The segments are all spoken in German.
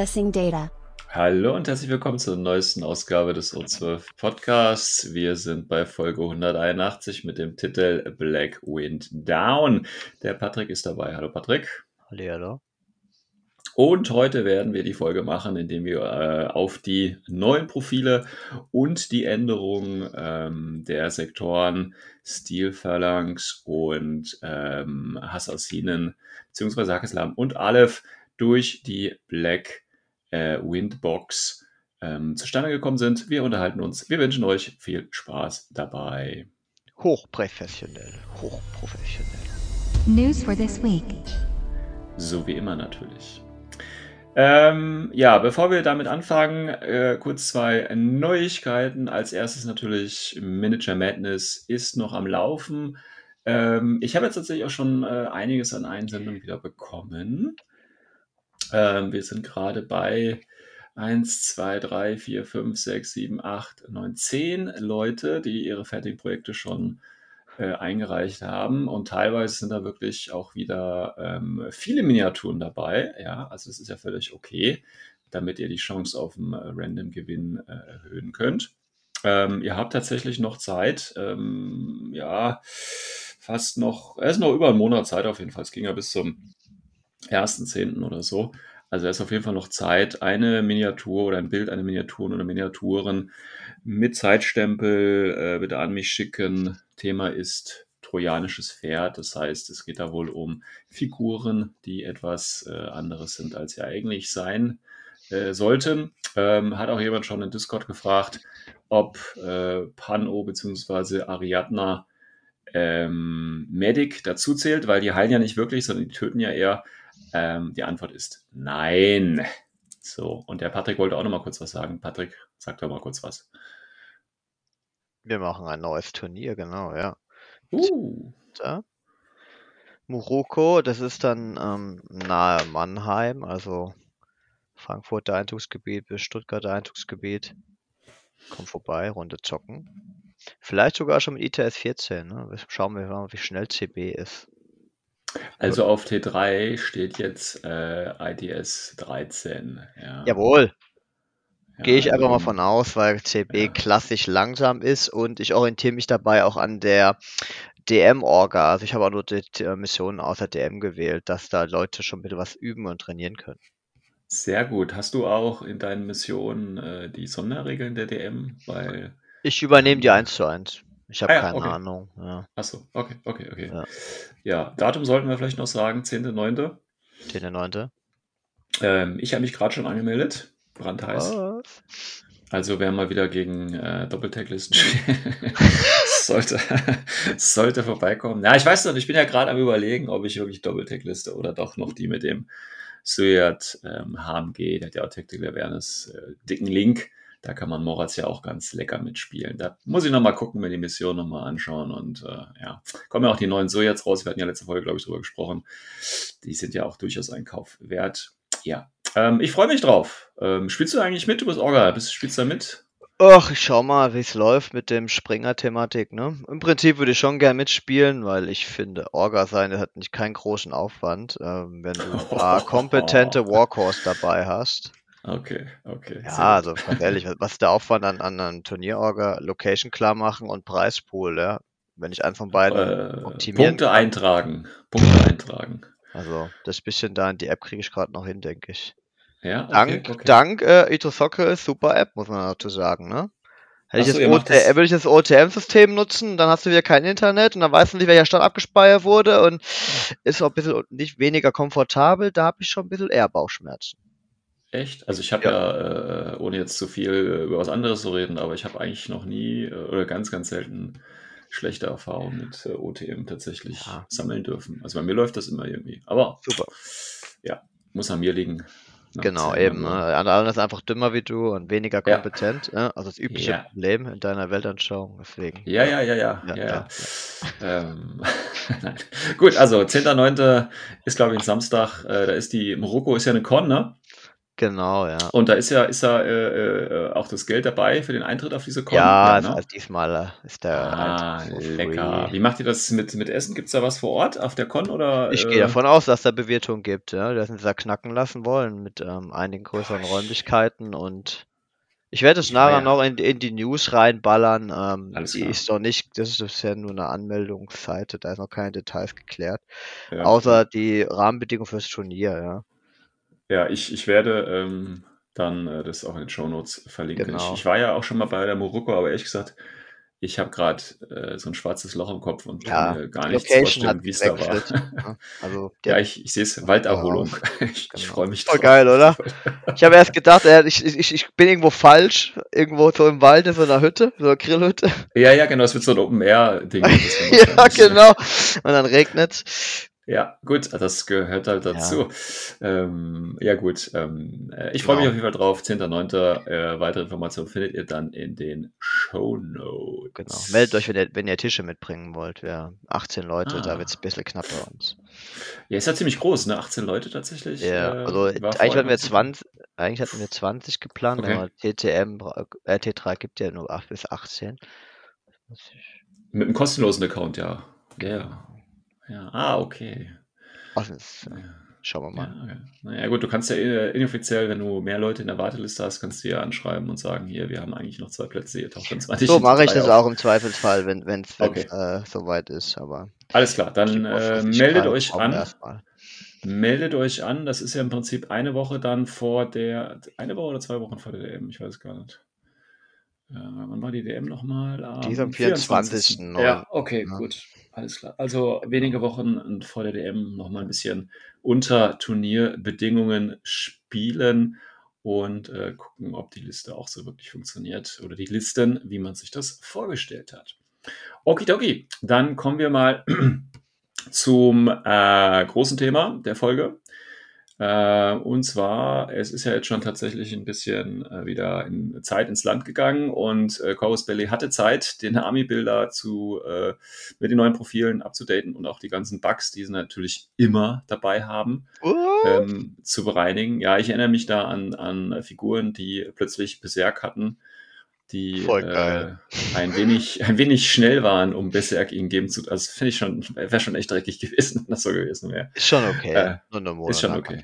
Accessing data. Hallo und herzlich willkommen zur neuesten Ausgabe des O12 Podcasts. Wir sind bei Folge 181 mit dem Titel Black Wind Down. Der Patrick ist dabei. Hallo Patrick. Hallo. Und heute werden wir die Folge machen, indem wir äh, auf die neuen Profile und die Änderungen ähm, der Sektoren Steel Phalanx und ähm, Assassinen bzw. Hakislam und Aleph durch die Black äh, Windbox ähm, zustande gekommen sind. Wir unterhalten uns. Wir wünschen euch viel Spaß dabei. Hochprofessionell. Hochprofessionell. News for this week. So wie immer natürlich. Ähm, ja, bevor wir damit anfangen, äh, kurz zwei Neuigkeiten. Als erstes natürlich Manager Madness ist noch am Laufen. Ähm, ich habe jetzt tatsächlich auch schon äh, einiges an Einsendungen wieder bekommen. Ähm, wir sind gerade bei 1, 2, 3, 4, 5, 6, 7, 8, 9, 10 Leute, die ihre fertigen Projekte schon äh, eingereicht haben. Und teilweise sind da wirklich auch wieder ähm, viele Miniaturen dabei. Ja, also es ist ja völlig okay, damit ihr die Chance auf einen äh, Random-Gewinn äh, erhöhen könnt. Ähm, ihr habt tatsächlich noch Zeit. Ähm, ja, fast noch, es ist noch über einen Monat Zeit auf jeden Fall. Es ging ja bis zum 1.10. oder so. Also es ist auf jeden Fall noch Zeit, eine Miniatur oder ein Bild einer Miniaturen oder Miniaturen mit Zeitstempel äh, bitte an mich schicken. Thema ist trojanisches Pferd. Das heißt, es geht da wohl um Figuren, die etwas äh, anderes sind, als sie eigentlich sein äh, sollten. Ähm, hat auch jemand schon in Discord gefragt, ob äh, Pano bzw. Ariadna ähm, Medic dazu zählt, weil die heilen ja nicht wirklich, sondern die töten ja eher. Ähm, die Antwort ist nein. So, und der Patrick wollte auch noch mal kurz was sagen. Patrick, sag doch mal kurz was. Wir machen ein neues Turnier, genau, ja. Uh, Da. Muroko, das ist dann ähm, nahe Mannheim, also Frankfurter Einzugsgebiet bis Stuttgarter Einzugsgebiet. Komm vorbei, Runde zocken. Vielleicht sogar schon mit ITS 14, ne? Schauen wir mal, wie schnell CB ist. Also auf T3 steht jetzt äh, IDS 13. Ja. Jawohl, Ja, gehe ich einfach mal also- von aus, weil CB Ja. klassisch langsam ist und ich orientiere mich dabei auch an der DM-Orga. Also ich habe auch nur die Missionen außer DM gewählt, dass da Leute schon bisschen was üben und trainieren können. Sehr gut. Hast du auch in deinen Missionen äh, die Sonderregeln der DM? Weil, Ich übernehme die eins zu eins. Ich habe Ah ja, keine okay. Ahnung. Ja, achso, okay, okay, okay. Ja. Ja, Datum sollten wir vielleicht noch sagen, 10.9. den der neunte. Ähm, ich habe mich gerade schon angemeldet, brandheiß. Was? Also wer mal wieder gegen äh, Doppeltag-Listen sollte, sollte vorbeikommen. Ja, ich weiß noch, ich bin ja gerade am überlegen, ob ich wirklich Doppeltag-Liste oder doch noch die mit dem Suyat ähm, HMG, der hat ja auch Tactical Awareness, äh, dicken Link. Da kann man Moritz ja auch ganz lecker mitspielen. Da muss ich nochmal gucken, mir die Mission nochmal anschauen. Und äh, ja, kommen ja auch die neuen Suyats raus. Wir hatten ja letzte Folge, glaube ich, drüber gesprochen. Die sind ja auch durchaus ein Kauf wert. Ja, ähm, ich freue mich drauf. Ähm, spielst du eigentlich mit? Du bist Orga. Bist, spielst du da mit? Ach, ich schau mal, wie es läuft mit dem Springer-Thematik, ne? Im Prinzip würde ich schon gern mitspielen, weil ich finde, Orga sein hat nicht keinen großen Aufwand, ähm, wenn du ein paar kompetente Warcores dabei hast. Okay, okay. Ja, also ganz ehrlich, was der Aufwand an, an einem Turnierorga? Location klar machen und Preispool, ja? Wenn ich einen von beiden Äh, optimieren Punkte kann. eintragen. Punkte eintragen. Also, das bisschen da in die App kriege ich gerade noch hin, denke ich. Ja, okay, Dank, okay. dank äh, Ito Soccer ist super App, muss man dazu sagen, ne? Hätte ich so, das OT das- würde ich das OTM-System nutzen, dann hast du wieder kein Internet und dann weißt du nicht, welcher Stand abgespeichert wurde und ist auch ein bisschen nicht weniger komfortabel. Da habe ich schon ein bisschen eher Bauchschmerzen. Echt? Also ich habe ja, äh, ohne jetzt zu viel über was anderes zu reden, aber ich habe eigentlich noch nie äh, oder ganz, ganz selten schlechte Erfahrungen mit äh, OTM tatsächlich Ja. sammeln dürfen. Also bei mir läuft das immer irgendwie. Aber Super. ja, muss an mir liegen. Ne? Genau, eben. Ne? andere ist einfach dümmer wie du und weniger Ja. kompetent. Ja? Also das übliche Ja. Problem in deiner Weltanschauung. Deswegen. Ja, ja, ja, ja, Ja, ja, ja. ja, Ähm. Gut, also 10.9. ist, glaube ich, ein Samstag. Äh, da ist die, Marokko ist ja eine Con, ne? Genau, ja. Und da ist ja, ist ja äh, äh, auch das Geld dabei für den Eintritt auf diese Con. Ja, ne? diesmal äh, ist der Ah, so lecker. free. Wie macht ihr das mit, mit Essen? Gibt es da was vor Ort auf der Con oder? Ich äh, gehe davon aus, dass da Bewirtung gibt, ja, dass sie da knacken lassen wollen mit ähm, einigen größeren Räumlichkeiten und ich werde es nachher ja- noch in, in die News reinballern. Ähm, Alles die klar. ist doch nicht, das ist bisher nur eine Anmeldungsseite, da ist noch keine Details geklärt, Ja, außer die Rahmenbedingungen fürs Turnier, ja. Ja, ich, ich werde ähm, dann äh, das auch in den Shownotes verlinken. Genau. Ich, ich war ja auch schon mal bei der Morocco, aber ehrlich gesagt, ich habe gerade äh, so ein schwarzes Loch im Kopf und Ja, kann mir gar Location vorstellen, wie es da war. Ja, Also Ja, ich, ich sehe es, Walderholung. Ich, ich Genau. freue mich Voll drauf. geil, oder? ich habe erst gedacht, äh, ich, ich, ich bin irgendwo falsch, irgendwo so im Wald in so einer Hütte, so einer Grillhütte. Ja, ja, genau, es wird so ein Open-Air-Ding. ja, genau. Und dann regnet Ja, gut, das gehört halt dazu. Ähm, ja, gut. Ähm, äh, ich freue mich Genau. auf jeden Fall drauf. 10.9. Äh, weitere Informationen findet ihr dann in den Show Notes. Genau. Meldet euch, wenn ihr, wenn ihr Tische mitbringen wollt. Wir 18 Leute, da Ah. wird es ein bisschen knapp bei uns. Ja, ist ja ziemlich groß, ne? 18 Leute tatsächlich. Ja, äh, also war eigentlich vorher hatten wir noch zu- 20, eigentlich hatten wir 20 geplant, Okay. aber TTM, bra- äh, T3 gibt ja nur 8 bis 18. Muss ich- Mit einem kostenlosen Account, ja. Ja, ja. Ja, ah, okay. Also, Ja. schauen wir Ja, mal. okay. Naja, gut, du kannst ja äh, inoffiziell, wenn du mehr Leute in der Warteliste hast, kannst du ja anschreiben und sagen, hier, wir haben eigentlich noch zwei Plätze, ihr taucht dann 20 So mache ich das auf. auch im Zweifelsfall, wenn es Okay. äh, soweit ist. Aber Alles klar, dann äh, meldet euch an. Meldet euch an, das ist ja im Prinzip eine Woche dann vor der, eine Woche oder zwei Wochen vor der DM, ich weiß es gar nicht. Äh, wann war die DM nochmal? Die ist am 24. Ja, okay, Ja. gut. Alles klar. Also wenige Wochen vor der DM nochmal ein bisschen unter Turnierbedingungen spielen und äh, gucken, ob die Liste auch so wirklich funktioniert oder die Listen, wie man sich das vorgestellt hat. Okidoki, dann kommen wir mal zum äh, großen Thema der Folge. Äh, und zwar, es ist ja jetzt schon tatsächlich ein bisschen äh, wieder in Zeit ins Land gegangen und äh, Corvus Belly hatte Zeit, den Army-Builder zu, äh, mit den neuen Profilen abzudaten und auch die ganzen Bugs, die sie natürlich immer dabei haben, ähm, zu bereinigen. Ja, ich erinnere mich da an, an Figuren, die plötzlich Berserk hatten, die äh, ein, wenig, ein wenig schnell waren, um Berserk ihnen geben zu. Also finde ich schon, wäre schon echt dreckig gewesen, wenn das so gewesen wäre. ist schon okay. Äh, Nur eine ist schon Monat okay.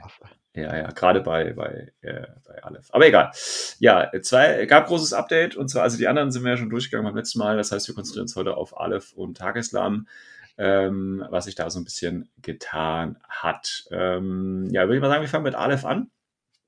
Ja, ja, gerade bei, bei, äh, bei Aleph. Aber egal. Ja, zwei, gab großes Update und zwar, also die anderen sind wir ja schon durchgegangen beim letzten Mal. Das heißt, wir konzentrieren uns heute auf Aleph und Tageslam, ähm, was sich da so ein bisschen getan hat. Ähm, ja, würde ich mal sagen, wir fangen mit Aleph an,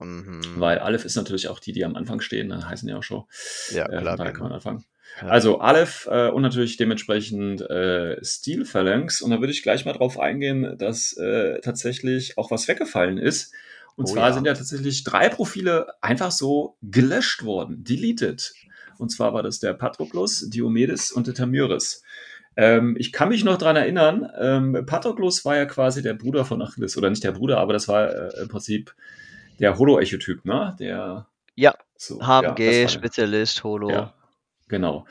Mhm. weil Aleph ist natürlich auch die, die am Anfang stehen, dann heißen ja auch schon. Ja, Äh, klar. von daher kann man Genau. anfangen. Ja. Also Aleph äh, und natürlich dementsprechend äh, Steel Phalanx. Und da würde ich gleich mal drauf eingehen, dass äh, tatsächlich auch was weggefallen ist. Und Oh zwar ja. sind ja tatsächlich drei Profile einfach so gelöscht worden, deleted. Und zwar war das der Patroklos, Diomedes und der Tamyris. Ähm, ich kann mich noch dran erinnern, ähm, Patroklos war ja quasi der Bruder von Achilles, oder nicht der Bruder, aber das war äh, im Prinzip der Holo-Echotyp, ne? Der Ja, so, ja, war der. HMG-Spezialist, Holo. Ja, genau.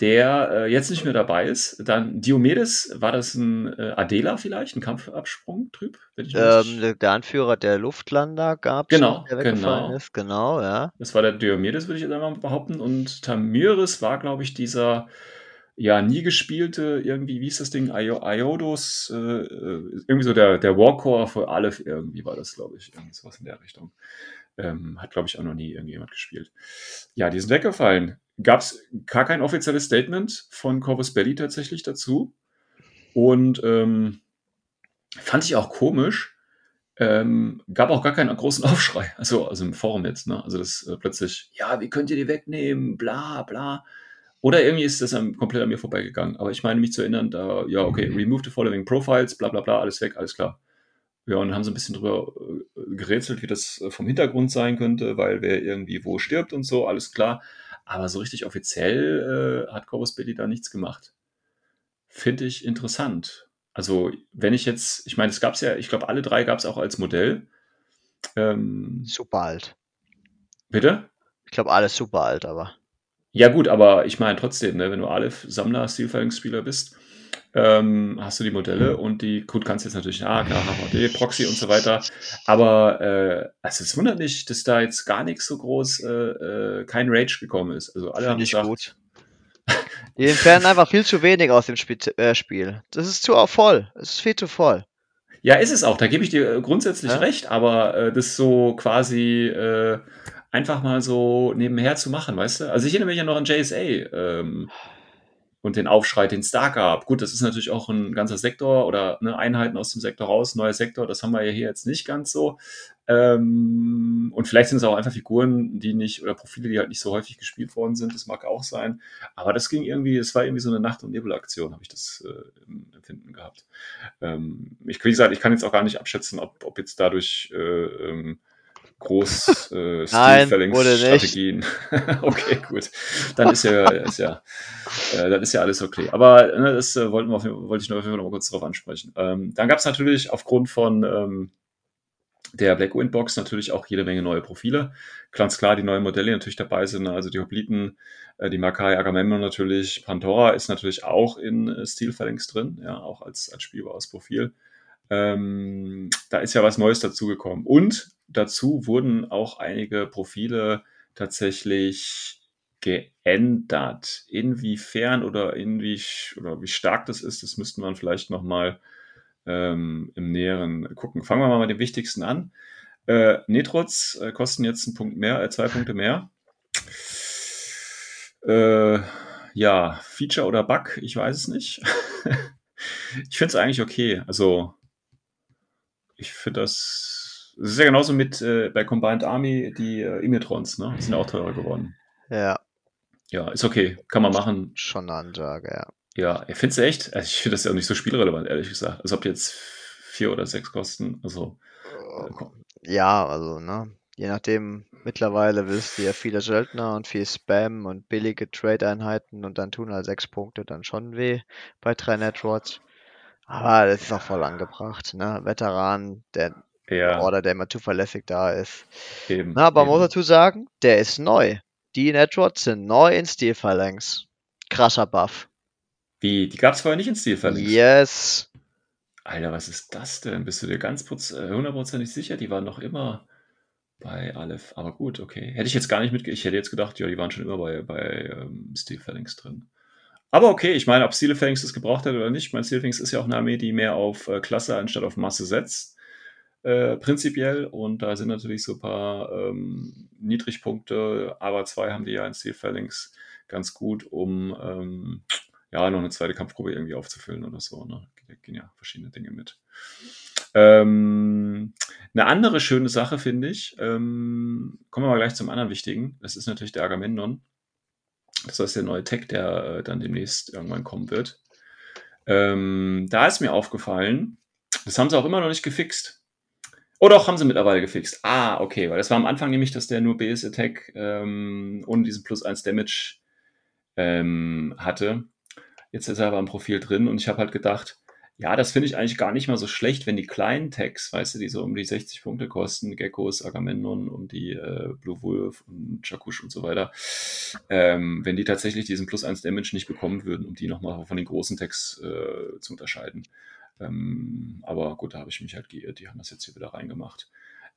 Der äh, jetzt nicht mehr dabei ist. Dann Diomedes, war das ein äh, Adela vielleicht, ein Kampfabsprung-Typ? Ähm, der, Anführer der Luftlander gab Genau, der weggefallen genau. ist. Genau, ja. Das war der Diomedes, würde ich jetzt einmal behaupten. Und Tamiris war, glaube ich, dieser ja nie gespielte, irgendwie, wie ist das Ding? Io Iodos, äh, äh, irgendwie so der, der Warcore für Aleph, irgendwie war das, glaube ich, irgendwie sowas in der Richtung. Ähm, hat, glaube ich, auch noch nie irgendjemand gespielt. Ja, die sind weggefallen. Gab es gar kein offizielles Statement von Corvus Belli tatsächlich dazu. Und ähm, fand ich auch komisch. Ähm, gab auch gar keinen großen Aufschrei, also, also im Forum jetzt, ne? Also das äh, plötzlich, ja, wie könnt ihr die wegnehmen, bla bla. Oder irgendwie ist das komplett an mir vorbeigegangen. Aber ich meine mich zu erinnern, da, ja, okay, remove the following profiles, bla bla bla, alles weg, alles klar. Ja, und haben sie ein bisschen drüber äh, gerätselt, wie das äh, vom Hintergrund sein könnte, weil wer irgendwie wo stirbt und so, alles klar. Aber so richtig offiziell äh, hat Corvus Belli da nichts gemacht. finde ich interessant. Also, wenn ich jetzt, ich meine, es gab es ja, ich glaube, alle drei gab es auch als Modell. Ähm, Super alt. bitte? Ich glaube, alles super alt, aber. Ja, gut, aber ich meine trotzdem, ne, wenn du Aleph-Sammler, Steelfighting-Spieler bist, ähm, hast du die Modelle und die, gut, kannst jetzt natürlich, ah, klar, HVD, Proxy und so weiter. Aber äh, also es wundert mich, dass da jetzt gar nichts so groß, äh, äh, kein Rage gekommen ist. Also alle haben Finde ich gesagt, gut. Die entfernen einfach viel zu wenig aus dem Spiel. Äh, Spiel. Das ist zu voll. Es ist viel zu voll. Ja, ist es auch, da gebe ich dir äh, grundsätzlich Ja. recht, aber äh, das so quasi äh, einfach mal so nebenher zu machen, weißt du? Also ich erinnere mich ja noch an JSA ähm, und den Aufschrei, den da gab. Gut, das ist natürlich auch ein ganzer Sektor oder ne, Einheiten aus dem Sektor raus, neuer Sektor, das haben wir ja hier jetzt nicht ganz so. Ähm, und vielleicht sind es auch einfach Figuren, die nicht, oder Profile, die halt nicht so häufig gespielt worden sind, das mag auch sein. Aber das ging irgendwie, es war irgendwie so eine Nacht- und Nebelaktion, habe ich das äh, im Empfinden gehabt. Ähm, ich, wie gesagt, ich kann jetzt auch gar nicht abschätzen, ob, ob jetzt dadurch äh, ähm, groß äh. Strategien. okay, gut. Dann ist ja, ist ja, äh, dann ist ja alles okay. Aber ne, das äh, wollten wir auf, wollte ich nur auf jeden Fall noch mal kurz darauf ansprechen. Ähm, dann gab es natürlich aufgrund von ähm, der Black Wind Box natürlich auch jede Menge neue Profile. Ganz klar, die neuen Modelle die natürlich dabei sind, ne? also die Hopliten, äh, die Makai Agamemnon natürlich, Pandora ist natürlich auch in äh, Steel Phalanx drin, ja, auch als, als spielbares Profil. Ähm, da ist ja was Neues dazugekommen. Und dazu wurden auch einige Profile tatsächlich geändert. Inwiefern oder inwie oder wie stark das ist, das müssten wir vielleicht nochmal ähm, im Näheren gucken. Fangen wir mal mit dem Wichtigsten an. Äh, Netrots äh, kosten jetzt einen Punkt mehr, äh, zwei Punkte mehr. Äh, ja, Feature oder Bug, ich weiß es nicht. ich finde es eigentlich okay. Also, ich finde das. Es ist ja genauso mit äh, bei Combined Army die äh, Imitrons, ne? Die sind ja auch teurer geworden. Ja, Ja, ist okay. Kann man machen. schon eine Ansage, ja. Ja, ich finde es echt. Also ich finde das ja auch nicht so spielrelevant, ehrlich gesagt. Also ob die jetzt vier oder sechs kosten. Also, äh, komm. Ja, also, ne? Je nachdem, mittlerweile willst du ja viele Söldner und viel Spam und billige Trade-Einheiten und dann tun halt sechs Punkte dann schon weh bei drei Netrods. Aber das ist auch voll angebracht, ne? Veteran, der ja, Order, der immer zuverlässig da ist. eben. Na, aber man muss eben. dazu sagen, der ist neu. Die Netrods sind neu in Steel Phalanx. Krasser Buff. Wie, die gab es vorher nicht in Steel Phalanx? Yes. Alter, was ist das denn? Bist du dir ganz äh, hundertprozentig sicher? Die waren noch immer bei Aleph. Aber gut, okay. Hätte ich jetzt gar nicht mitge... Ich hätte jetzt gedacht, ja, die waren schon immer bei, bei ähm, Steel Phalanx drin. Aber okay, ich meine, ob Steel Phalanx das gebraucht hat oder nicht. Ich meine, Steel Phalanx ist ja auch eine Armee, die mehr auf äh, Klasse anstatt auf Masse setzt. Äh, prinzipiell. Und da sind natürlich so ein paar ähm, Niedrigpunkte. Aber zwei haben die ja in Steel Phalanx ganz gut, um ähm, ja, noch eine zweite Kampfgruppe irgendwie aufzufüllen oder so. Ne? Gehen ja verschiedene Dinge mit. Ähm, eine andere schöne Sache finde ich, ähm, kommen wir mal gleich zum anderen wichtigen, das ist natürlich der Agamemnon. Das ist der neue Tech, der äh, dann demnächst irgendwann kommen wird. Ähm, da ist mir aufgefallen, das haben sie auch immer noch nicht gefixt. Oh doch, haben sie mittlerweile gefixt. Ah, okay, weil das war am Anfang nämlich, dass der nur BS Attack ähm, ohne diesen plus 1 Damage ähm, hatte. Jetzt ist er aber im Profil drin und ich habe halt gedacht, ja, das finde ich eigentlich gar nicht mal so schlecht, wenn die kleinen Tags, weißt du, die so um die 60 Punkte kosten, Geckos, Agamemnon und die äh, Blue Wolf und Chakush und so weiter, ähm, wenn die tatsächlich diesen plus 1 Damage nicht bekommen würden, um die nochmal von den großen Tags äh, zu unterscheiden. Ähm, aber gut, da habe ich mich halt geirrt, die haben das jetzt hier wieder reingemacht.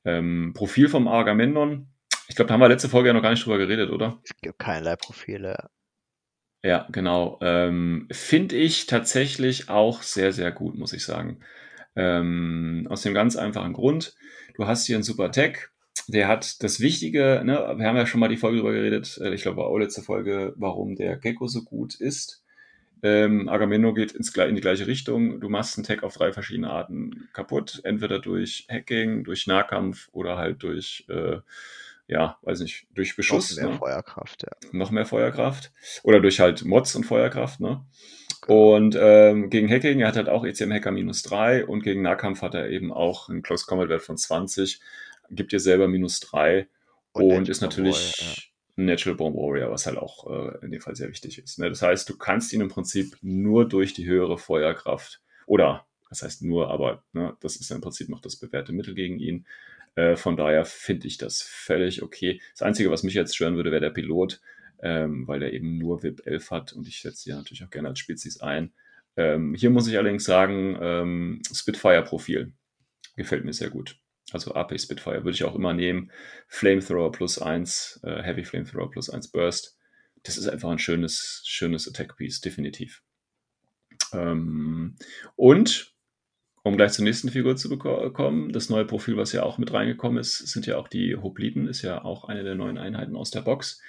Ähm, Profil vom Agamemnon, ich glaube, da haben wir letzte Folge ja noch gar nicht drüber geredet, oder? Es gibt keinerlei Profile. Ja, genau. Ähm, Finde ich tatsächlich auch sehr, sehr gut, muss ich sagen. Ähm, aus dem ganz einfachen Grund, du hast hier einen super Tech, der hat das Wichtige, ne, wir haben ja schon mal die Folge drüber geredet, äh, ich glaube, war auch letzte Folge, warum der Gecko so gut ist. Ähm, Agamemnon geht ins, in die gleiche Richtung. Du machst einen Tech auf drei verschiedene Arten kaputt. Entweder durch Hacking, durch Nahkampf oder halt durch, äh, ja, weiß nicht, durch Beschuss. Noch mehr ne? Feuerkraft, ja. noch mehr Feuerkraft. Oder durch halt Mods und Feuerkraft, ne? Und ähm, gegen Hacking, er hat halt auch ECM Hacker minus 3 und gegen Nahkampf hat er eben auch einen Close Combat Wert von 20, gibt dir selber minus 3 Und und, ist natürlich Natural Born Warrior, was halt auch äh, in dem Fall sehr wichtig ist. Ne? Das heißt, du kannst ihn im Prinzip nur durch die höhere Feuerkraft oder das heißt nur, aber ne, das ist ja im Prinzip noch das bewährte Mittel gegen ihn. Äh, von daher finde ich das völlig okay. Das Einzige, was mich jetzt stören würde, wäre der Pilot, ähm, weil er eben nur VIP 11 hat und ich setze hier natürlich auch gerne als Spezies ein. Ähm, hier muss ich allerdings sagen, ähm, Spitfire-Profil gefällt mir sehr gut. Also AP Spitfire würde ich auch immer nehmen. Flamethrower plus 1, äh, Heavy Flamethrower plus 1 Burst. Das ist einfach ein schönes, schönes Attack-Piece, definitiv. Ähm, und um gleich zur nächsten Figur zu kommen, das neue Profil, was ja auch mit reingekommen ist, sind ja auch die Hopliten, ist ja auch eine der neuen Einheiten aus der Box.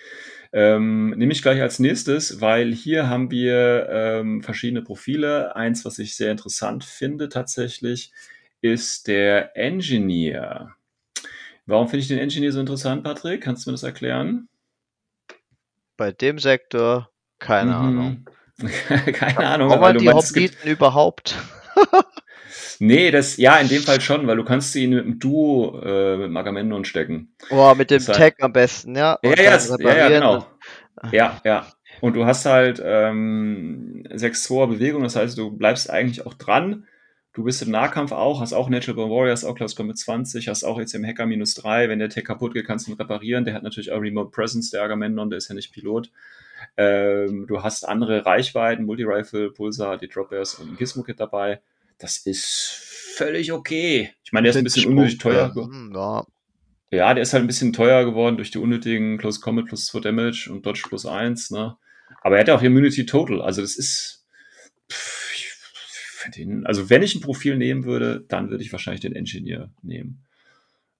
Ähm, nehme ich gleich als nächstes, weil hier haben wir ähm, verschiedene Profile. Eins, was ich sehr interessant finde tatsächlich, ist der Engineer. Warum finde ich den Engineer so interessant, Patrick? Kannst du mir das erklären? Bei dem Sektor keine mhm. Ahnung. keine Ahnung. Warum die Hopliten überhaupt? Nee, das, ja, in dem Fall schon, weil du kannst sie mit dem Duo äh, mit dem Agamemnon stecken. Boah, mit dem das Tag am besten, ja. Ja, ja, ja, genau. Ja, ja. Und du hast halt ähm, 6-2er Bewegung, das heißt, du bleibst eigentlich auch dran. Du bist im Nahkampf auch, hast auch Natural Born Warriors, auch Klaus mit 20, hast auch jetzt im Hacker minus 3. Wenn der Tech kaputt geht, kannst du ihn reparieren. Der hat natürlich auch Remote Presence, der Agamemnon, der ist ja nicht Pilot. Ähm, du hast andere Reichweiten, Multi-Rifle, Pulsar, die Dropbears und ein Gizmo-Kit dabei das ist völlig okay. Ich meine, der ist ein bisschen unnötig teuer. Hm, ja. ja, der ist halt ein bisschen teuer geworden durch die unnötigen Close Combat plus 2 Damage und Dodge plus 1. Ne? Aber er hat ja auch Immunity Total. Also das ist. Pff, den, also wenn ich ein Profil nehmen würde, dann würde ich wahrscheinlich den Engineer nehmen.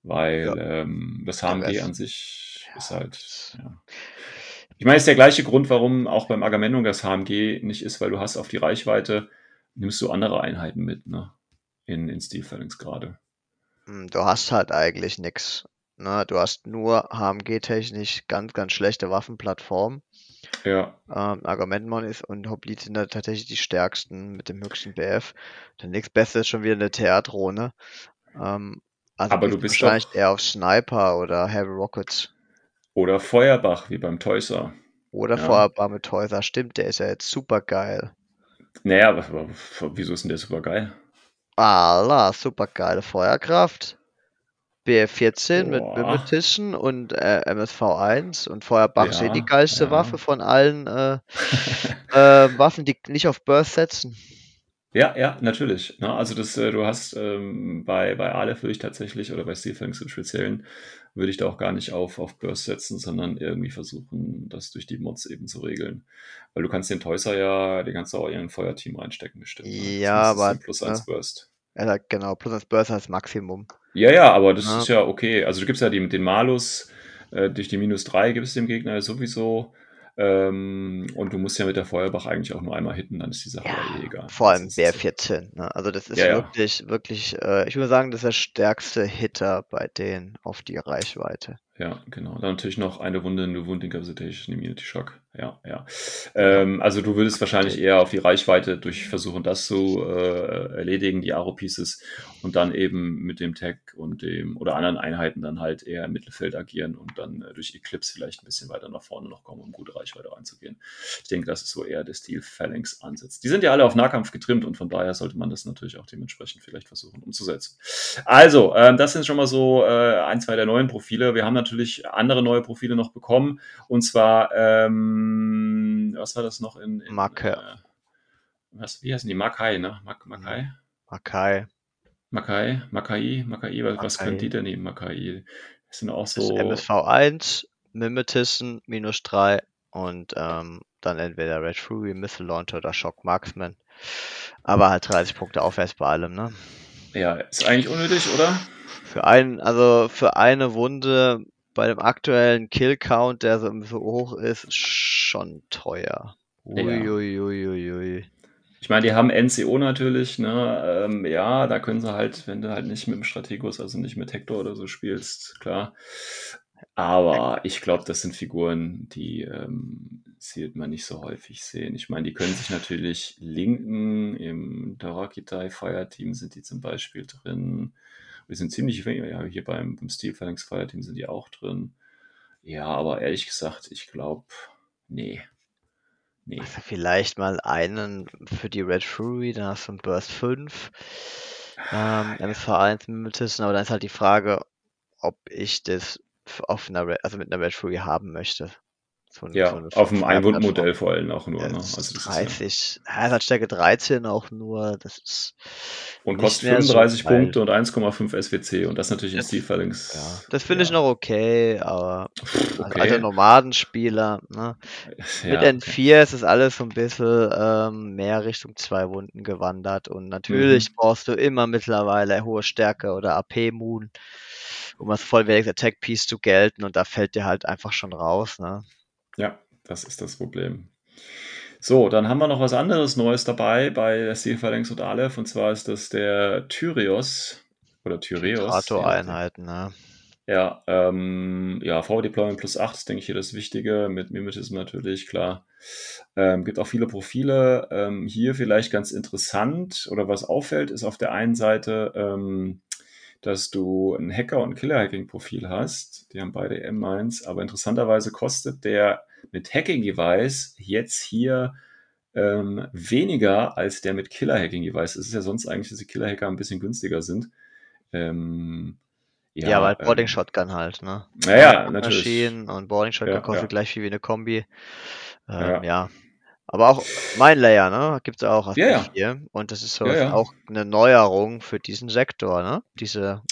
Weil ja. ähm, das HMG an sich ja. ist halt. Ja. Ich meine, es ist der gleiche Grund, warum auch beim Agamemnon das HMG nicht ist, weil du hast auf die Reichweite nimmst du andere Einheiten mit, ne? In, in gerade. Hm, du hast halt eigentlich nichts. Ne? Du hast nur HMG-technisch ganz, ganz schlechte Waffenplattformen. Ja. Ähm, Argumentmon ist und Hoblit sind da tatsächlich die stärksten mit dem höchsten BF. Der nächstbeste ist schon wieder eine Theatrone. Ähm, also Aber du bist wahrscheinlich eher auf Sniper oder Heavy Rockets. Oder Feuerbach, wie beim Toyser. Oder ja. Feuerbach mit Toyser, stimmt, der ist ja jetzt super geil. Naja, aber, aber wieso ist denn der super geil? Allah, super geile Feuerkraft. BF14 mit Mimetischen und äh, MSV1 und Feuerbach ja, die geilste ja. Waffe von allen äh, äh, Waffen, die nicht auf Burst setzen. Ja, ja, natürlich. Na, ne? also das, äh, du hast ähm, bei, bei Aleph würde ich tatsächlich, oder bei Steelfangs im Speziellen, würde ich da auch gar nicht auf, auf Burst setzen, sondern irgendwie versuchen, das durch die Mods eben zu regeln. Weil du kannst den Toyser ja, den kannst du auch in ein Feuerteam reinstecken, bestimmt. Ne? Ja, aber. Plus 1 ne? Burst. Ja, genau, plus 1 Burst als Maximum. Ja, ja, aber das ja. ist ja okay. Also du gibst ja die, den Malus, äh, durch die minus 3 gibst du dem Gegner sowieso ähm, und du musst ja mit der Feuerbach eigentlich auch nur einmal hitten, dann ist die Sache ja, eh egal. Vor allem BR14. Ne? Also das ist ja, wirklich, ja. wirklich, äh, ich würde sagen, das ist der stärkste Hitter bei denen auf die Reichweite. Ja, genau. Dann natürlich noch eine Wunde, eine Wound Incapacitation, Immunity Shock. Ja, ja. Ähm, also du würdest wahrscheinlich eher auf die Reichweite durch versuchen, das zu äh, erledigen, die Aro-Pieces, und dann eben mit dem Tag und dem oder anderen Einheiten dann halt eher im Mittelfeld agieren und dann äh, durch Eclipse vielleicht ein bisschen weiter nach vorne noch kommen, um gute Reichweite reinzugehen. Ich denke, das ist so eher der Stil Phalanx Ansatz. Die sind ja alle auf Nahkampf getrimmt und von daher sollte man das natürlich auch dementsprechend vielleicht versuchen umzusetzen. Also, ähm, das sind schon mal so äh, ein, zwei der neuen Profile. Wir haben natürlich andere neue Profile noch bekommen und zwar ähm, was war das noch in, in Makai. Äh, was, wie heißen die? Makai, ne? Mak Makai? Makai. Makai, Makai, Makai, was, was können die denn nehmen, Makai? Das sind auch so. MSV1, Mimetism, minus 3 und ähm, dann entweder Red Fury, Missile Launcher oder Shock Marksman. Aber halt 30 Punkte aufwärts bei allem, ne? Ja, ist eigentlich unnötig, oder? Für einen, also für eine Wunde bei dem aktuellen Kill-Count, der so, so hoch ist, schon teuer. Uiuiuiui. Ja. Ich meine, die haben NCO natürlich, ne? Ähm, ja, da können sie halt, wenn du halt nicht mit dem Strategos, also nicht mit Hector oder so spielst, klar. Aber ich glaube, das sind Figuren, die ähm, wird man nicht so häufig sehen. Ich meine, die können sich natürlich linken. Im Dorakitai Fire Team sind die zum Beispiel drin. Wir sind ziemlich, ja, hier beim, beim Steel Phalanx Fire Team sind die auch drin. Ja, aber ehrlich gesagt, ich glaube, nee. Nee. Also vielleicht mal einen für die Red Fury, dann hast du einen Burst 5, ähm, MSV1 Mimetism, aber dann ist halt die Frage, ob ich das auf einer Red, also mit einer Red Fury haben möchte. So, so Ja, eine auf dem 5er Einwundmodell vor allem auch nur. Ne? Also ist das ist ja, 30, ja, es hat Stärke 13 auch nur, das ist und kostet mehr so 35 geil. Punkte und 1,5 SWC und das natürlich in Das, Steel ja, das finde ich noch okay, aber Pff, als alter okay. Nomadenspieler, ne? Mit Ja, okay. N4 ist es alles so ein bisschen ähm, mehr Richtung zwei Wunden gewandert und Mhm. natürlich brauchst du immer mittlerweile hohe Stärke oder AP-Moon, um als vollwertiges Attack-Piece zu gelten und da fällt dir halt einfach schon raus, ne? Ja, das ist das Problem. So, dann haben wir noch was anderes Neues dabei bei der Steel Phalanx und Aleph und zwar ist das der Tyrios oder Tyreos. Generator-Einheiten, ne? Ja, ähm, ja, Forward Deployment plus 8 ist, denke ich, hier das Wichtige, mit Mimetism natürlich, klar. Ähm, gibt auch viele Profile. Ähm, hier vielleicht ganz interessant oder was auffällt, ist auf der einen Seite, ähm, dass du ein Hacker- und Killer-Hacking-Profil hast. Die haben beide M1, aber interessanterweise kostet der mit Hacking-Device jetzt hier ähm, weniger als der mit Killer-Hacking-Device. Es ist ja sonst eigentlich, dass die Killer-Hacker ein bisschen günstiger sind. Ähm, Ja, ja, weil Boarding ähm, Shotgun halt, ne? naja, One natürlich. Machine und Boarding Shotgun Ja, kostet ja, gleich viel wie eine Kombi. Ähm, ja, ja. Aber auch mein Layer, ne? Gibt's auch als ja, ja, P4. Und das ist so ja, auch eine Neuerung für diesen Sektor, ne? Diese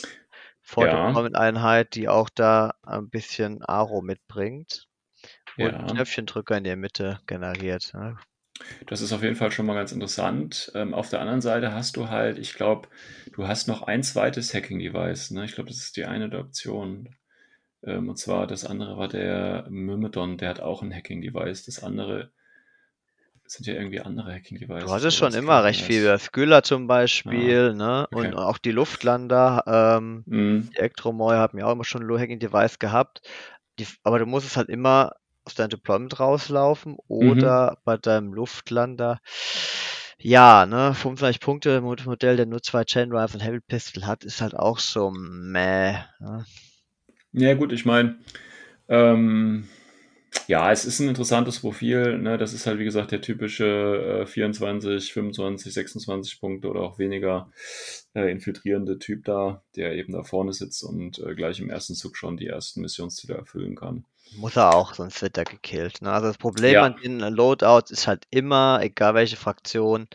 Forward ja, Deployment Einheit, die auch da ein bisschen Aro mitbringt und ja. Knöpfchendrücker in der Mitte generiert. Ne? Das ist auf jeden Fall schon mal ganz interessant. Ähm, auf der anderen Seite hast du halt, ich glaube, du hast noch ein zweites Hacking-Device. Ne? Ich glaube, das ist die eine der Optionen. Ähm, und zwar das andere war der Myrmidon, der hat auch ein Hacking-Device. Das andere sind ja irgendwie andere Du Hacking-Devices, hattest aber schon immer recht viel Skylla zum Ah, Beispiel, ne? Und okay. auch die Luftlander, ähm, Mhm. die Elektromoy haben ja auch immer schon ein Low-Hacking-Device gehabt. Die, aber du musst es halt immer aus deinem Deployment rauslaufen Mhm. oder bei deinem Luftlander. Ja, ne, 25 Punkte Mod- Modell, der nur zwei Chain Rifle und Heavy Pistol hat, ist halt auch so meh. Ne? Ja, gut, ich meine, ähm, ja, es ist ein interessantes Profil. Ne? Das ist halt, wie gesagt, der typische äh, 24, 25, 26 Punkte oder auch weniger äh, infiltrierende Typ da, der eben da vorne sitzt und äh, gleich im ersten Zug schon die ersten Missionsziele erfüllen kann. Muss er auch, sonst wird er gekillt. Ne? Also das Problem Ja, an den Loadouts ist halt immer, egal welche Fraktion,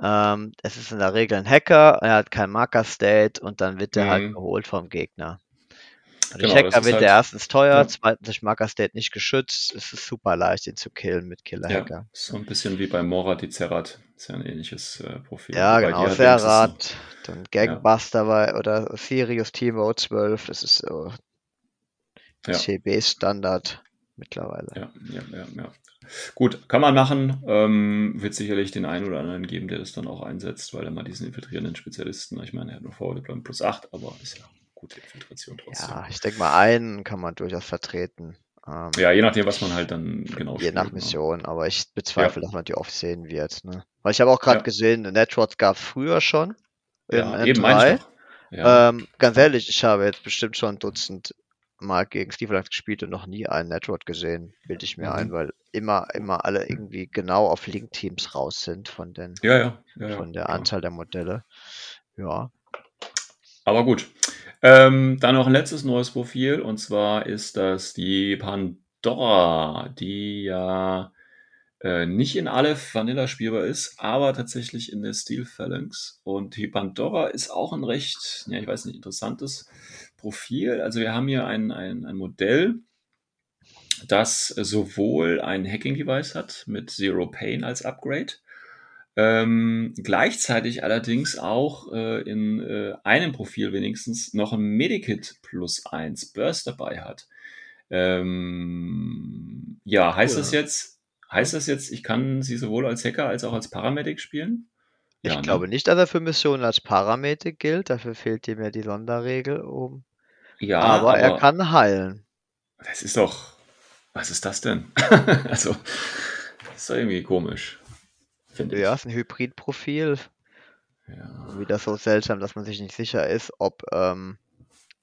ähm, es ist in der Regel ein Hacker, er hat kein Marker-State und dann wird er halt mhm. geholt vom Gegner. Genau, das Hacker ist wird er halt, erstens teuer, ja, zweitens durch Marker-State nicht geschützt. Es ist super leicht, ihn zu killen mit ja, Killer-Hacker. so ein bisschen wie bei Mora die Zerrat. Ist ja ein ähnliches äh, Profil, Ja, genau, Serrat, dann ja, Gangbuster bei, oder Sirius Timo 12, das ist so ja. CB-Standard mittlerweile. Ja, ja, ja, ja. Gut, kann man machen. Ähm, wird sicherlich den einen oder anderen geben, der das dann auch einsetzt, weil er mal diesen infiltrierenden Spezialisten, ich meine, er hat nur Forward plus 8, aber ist ja gute Infiltration trotzdem. Ja, ich denke mal, einen kann man durchaus vertreten. Ähm, Ja, je nachdem, was man halt dann genau je nach spielt. Ne? Mission, aber ich Ja, bezweifle, dass man die oft sehen wird. Ne? Weil ich habe auch gerade ja, gesehen, Netrods gab es früher schon in ja, eben meine ich N3. doch. Ja, Ähm, ganz ehrlich, ich habe jetzt bestimmt schon ein Dutzend Mal gegen Steve gespielt und noch nie einen Netrod gesehen, bilde ich mir ein, mhm. weil immer, immer alle irgendwie genau auf Link-Teams raus sind von den, ja, ja, ja, ja, von der klar. Anzahl der Modelle. Ja, Aber gut. Ähm, dann noch ein letztes neues Profil und zwar ist das die Pandora, die ja äh, nicht in Aleph Vanilla spielbar ist, aber tatsächlich in der Steel Phalanx. Und die Pandora ist auch ein recht, ja, ich weiß nicht, interessantes Profil. Also wir haben hier ein, ein, ein Modell, das sowohl ein Hacking-Device hat mit Zero Pain als Upgrade, ähm, gleichzeitig allerdings auch äh, in äh, einem Profil wenigstens noch ein Medikit plus 1 Burst dabei hat. Ähm, ja, heißt das cool. jetzt, heißt das jetzt, ich kann sie sowohl als Hacker als auch als Paramedic spielen? Ich Ja, glaube ne? nicht, dass er für Missionen als Paramedic gilt, dafür fehlt ihm ja die Sonderregel oben. Ja, Aber er aber kann heilen. das ist doch, was ist das denn? Also, das ist doch irgendwie komisch, finde Ja, ich. ist ein Hybridprofil. Ja, Wieder so seltsam, dass man sich nicht sicher ist, ob ähm,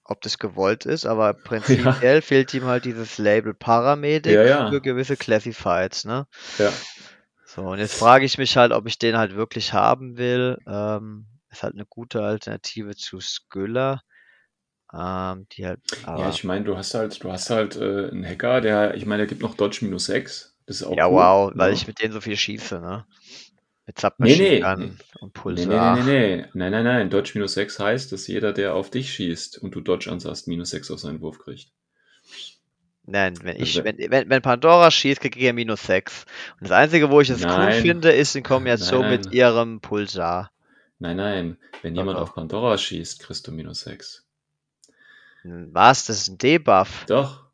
ob das gewollt ist, aber prinzipiell fehlt ihm halt dieses Label Paramedic Ja, ja. für gewisse Classifieds, ne? Ja. So, und jetzt frage ich mich halt, ob ich den halt wirklich haben will. Ähm, ist halt eine gute Alternative zu Skylla. Ähm, die halt, Ja, ich meine, du hast halt, du hast halt äh, einen Hacker, der, ich meine, der gibt noch Dodge minus 6. Das ist auch ja, cool. wow, weil Ja. ich mit denen so viel schieße, ne? Mit Submachine nee, Gun nee. und Nee, Pulsar. nee, nee, nee, nee. Nein, nein, nein. Dodge minus 6 heißt, dass jeder, der auf dich schießt und du Dodge ansahst, minus 6 auf seinen Wurf kriegt. Nein, wenn ich, Also- wenn, wenn, wenn Pandora schießt, kriege ich ja minus 6. Und das Einzige, wo ich es cool finde, ist in Kombination Nein, mit nein. ihrem Pulsar. Nein, nein. Wenn jemand doch. auf Pandora schießt, kriegst du minus 6. Hm, Was? Das ist ein Debuff. Doch.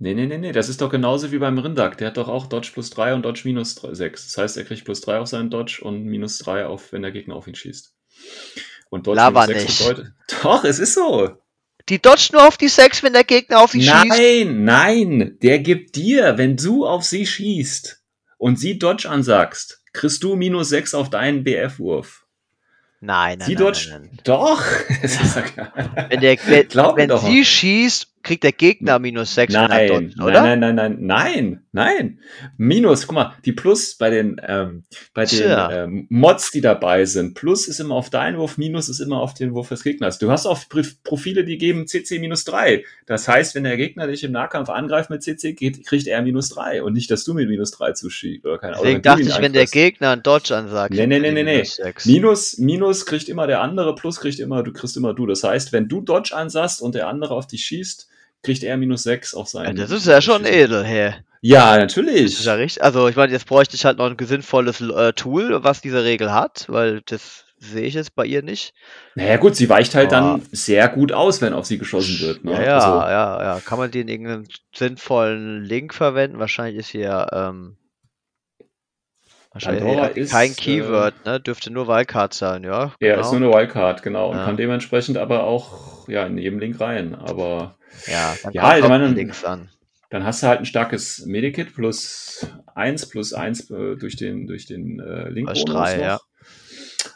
Nee, nee, nee, nee. Das ist doch genauso wie beim Rindak. Der hat doch auch Dodge plus 3 und Dodge minus 3, 6. Das heißt, er kriegt plus 3 auf seinen Dodge und minus 3 auf, wenn der Gegner auf ihn schießt. Und Dodge Laber minus 6 nicht. bedeutet. Doch, es ist so. Die dodge nur auf die 6, wenn der Gegner auf sie schießt. Nein, nein. Der gibt dir, wenn du auf sie schießt und sie Dodge ansagst, kriegst du minus 6 auf deinen BF-Wurf. Nein, nein, Sie nein, Dodge. nein, nein. Doch. Das ist ja klar. Wenn, der, wenn, wenn sie schießt, kriegt der Gegner minus 6, wenn er Nein, nein, oder? nein, nein, nein, nein, nein. Minus, guck mal, die Plus bei den, ähm, bei den Tja. ähm, Mods, die dabei sind. Plus ist immer auf deinen Wurf, Minus ist immer auf den Wurf des Gegners. Du hast auch Profile, die geben CC minus 3. Das heißt, wenn der Gegner dich im Nahkampf angreift mit CC, geht, kriegt er minus 3 und nicht, dass du mit minus 3 zuschiebst. Oder keine Deswegen dachte ich, wenn der. Gegner einen Dodge ansagt, Nee, nee, nee, nee, nee. minus 6. Minus, kriegt immer der andere, Plus kriegt immer, du kriegst immer du. Das heißt, wenn du Dodge ansahst und der andere auf dich schießt, kriegt er minus 6 auf Ja, seinen. das ist ja schon edel, hey. Ja, Das natürlich. ist ja richtig. Also, ich meine, jetzt bräuchte ich halt noch ein sinnvolles äh, Tool, was diese Regel hat, weil das sehe ich jetzt bei ihr nicht. Naja, gut, sie weicht halt Aber- dann sehr gut aus, wenn auf sie geschossen wird. Ne? Ja, ja, Also, ja, ja. Kann man die in irgendeinen sinnvollen Link verwenden? Wahrscheinlich ist hier, ähm, wahrscheinlich Pandora äh, ist, kein äh, Keyword, ne? Dürfte nur Wildcard sein, ja. ja, genau. ist nur eine Wildcard, genau. Und Ja. kann dementsprechend aber auch ja, in jedem Link rein. Aber ja, dann Ja, ich meine- Links an. dann hast du halt ein starkes Medikit plus 1 plus 1 äh, durch den, durch den äh, link Plus drei, ja.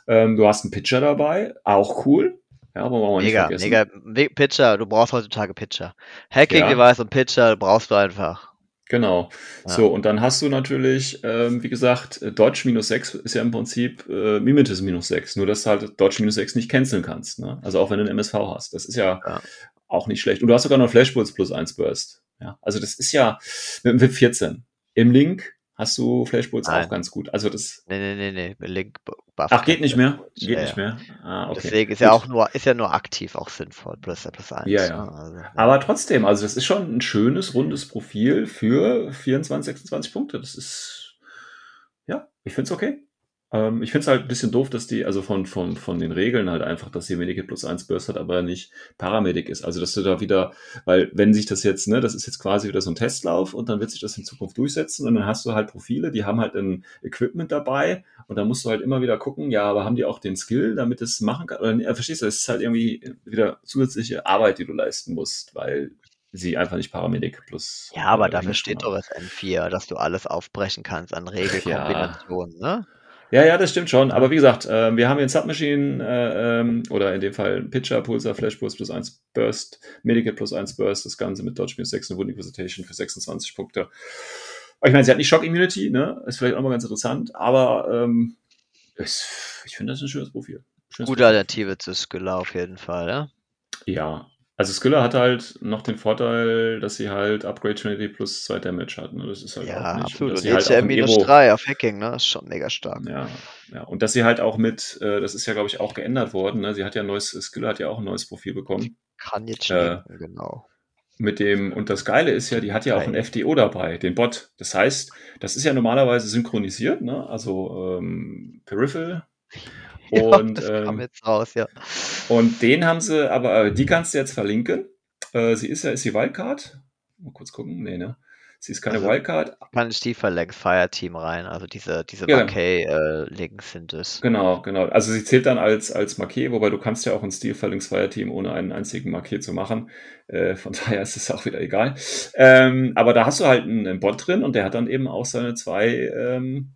Ähm, du hast einen Pitcher dabei, auch cool. Ja, aber wollen wir nicht Mega, vergessen. mega. Me- Pitcher, du brauchst heutzutage Pitcher. Hacking Ja. Device und Pitcher brauchst du einfach. Genau. Ja. So, und dann hast du natürlich, ähm, wie gesagt, äh, Dodge minus 6 ist ja im Prinzip äh, Mimetis minus 6, nur dass du halt Dodge minus 6 nicht canceln kannst. Ne? Also auch wenn du einen MSV hast. Das ist ja, Ja. auch nicht schlecht. Und du hast sogar noch Flashbolts plus 1 Burst. Ja, also das ist ja mit dem VIP 14. Im Link hast du Flashbolts Nein. auch ganz gut. Also das. Nee, nee, nee, nee. Link bu- buff. Ach, geht nicht mehr? Geht Ja, nicht ja. mehr. Ah, okay. Deswegen ist ja Gut. auch nur, ist ja nur aktiv auch sinnvoll. Plus, plus eins. Ja, ja. Also, Aber trotzdem, also das ist schon ein schönes, rundes Profil für 24, 26 Punkte. Das ist, ja, ich finde es okay. Ähm, ich finde es halt ein bisschen doof, dass die, also von, von, von den Regeln halt einfach, dass die Medikit plus 1 Burst hat, aber nicht Paramedic ist. Also, dass du da wieder, weil wenn sich das jetzt, ne, das ist jetzt quasi wieder so ein Testlauf und dann wird sich das in Zukunft durchsetzen und dann hast du halt Profile, die haben halt ein Equipment dabei und dann musst du halt immer wieder gucken, ja, aber haben die auch den Skill, damit es machen kann? Oder, äh, verstehst du, das ist halt irgendwie wieder zusätzliche Arbeit, die du leisten musst, weil sie einfach nicht Paramedic plus. Ja, aber äh, dafür steht doch das N4, dass du alles aufbrechen kannst an Regelkombinationen, ne? Ja, ja, das stimmt schon. Aber wie gesagt, äh, wir haben hier ein Submachine äh, ähm, oder in dem Fall ein Pitcher, Pulsar, Flash Pulse plus 1 Burst, Medicate plus 1 Burst, das Ganze mit Dodge minus 6 und Wound Visitation für 26 Punkte. Aber ich meine, sie hat nicht Shock Immunity, ne? Ist vielleicht auch mal ganz interessant, aber ähm, es, ich finde das ist ein schönes Profil. Schönes Gute Profil. Alternative zu Skylla auf jeden Fall, ja? Ja. Also Skylla hat halt noch den Vorteil, dass sie halt Upgrade Trinity plus 2 Damage hat. Ne? Das ist halt Ja, auch nicht. absolut. dass sie halt auch minus Evo- 3 auf Hacking, ne? Das ist schon mega stark. Ja, ja. Und dass sie halt auch mit, äh, das ist ja, glaube ich, auch geändert worden. Ne? Sie hat ja ein neues, Skilla hat ja auch ein neues Profil bekommen. Kann jetzt Äh, schmecken, genau. Mit dem, und das Geile ist ja, die hat ja auch ein. FDO dabei, den Bot. Das heißt, das ist ja normalerweise synchronisiert, ne? Also ähm, Peripheral. Und, ja, das kam ähm, jetzt raus, ja. und den haben sie, aber äh, die kannst du jetzt verlinken. Äh, sie ist ja, ist sie Wildcard? Mal kurz gucken. Nee, ne? Sie ist keine Also- Wildcard. Kann ich die verlängst Fireteam rein, also diese, diese Ja. Marquet-Links sind es. Genau, genau. Also sie zählt dann als, als Marquet, wobei du kannst ja auch ein Phalanx Fire Team ohne einen einzigen Marquet zu machen. Äh, von daher ist es auch wieder egal. Ähm, aber da hast du halt einen, einen Bot drin und der hat dann eben auch seine zwei ähm,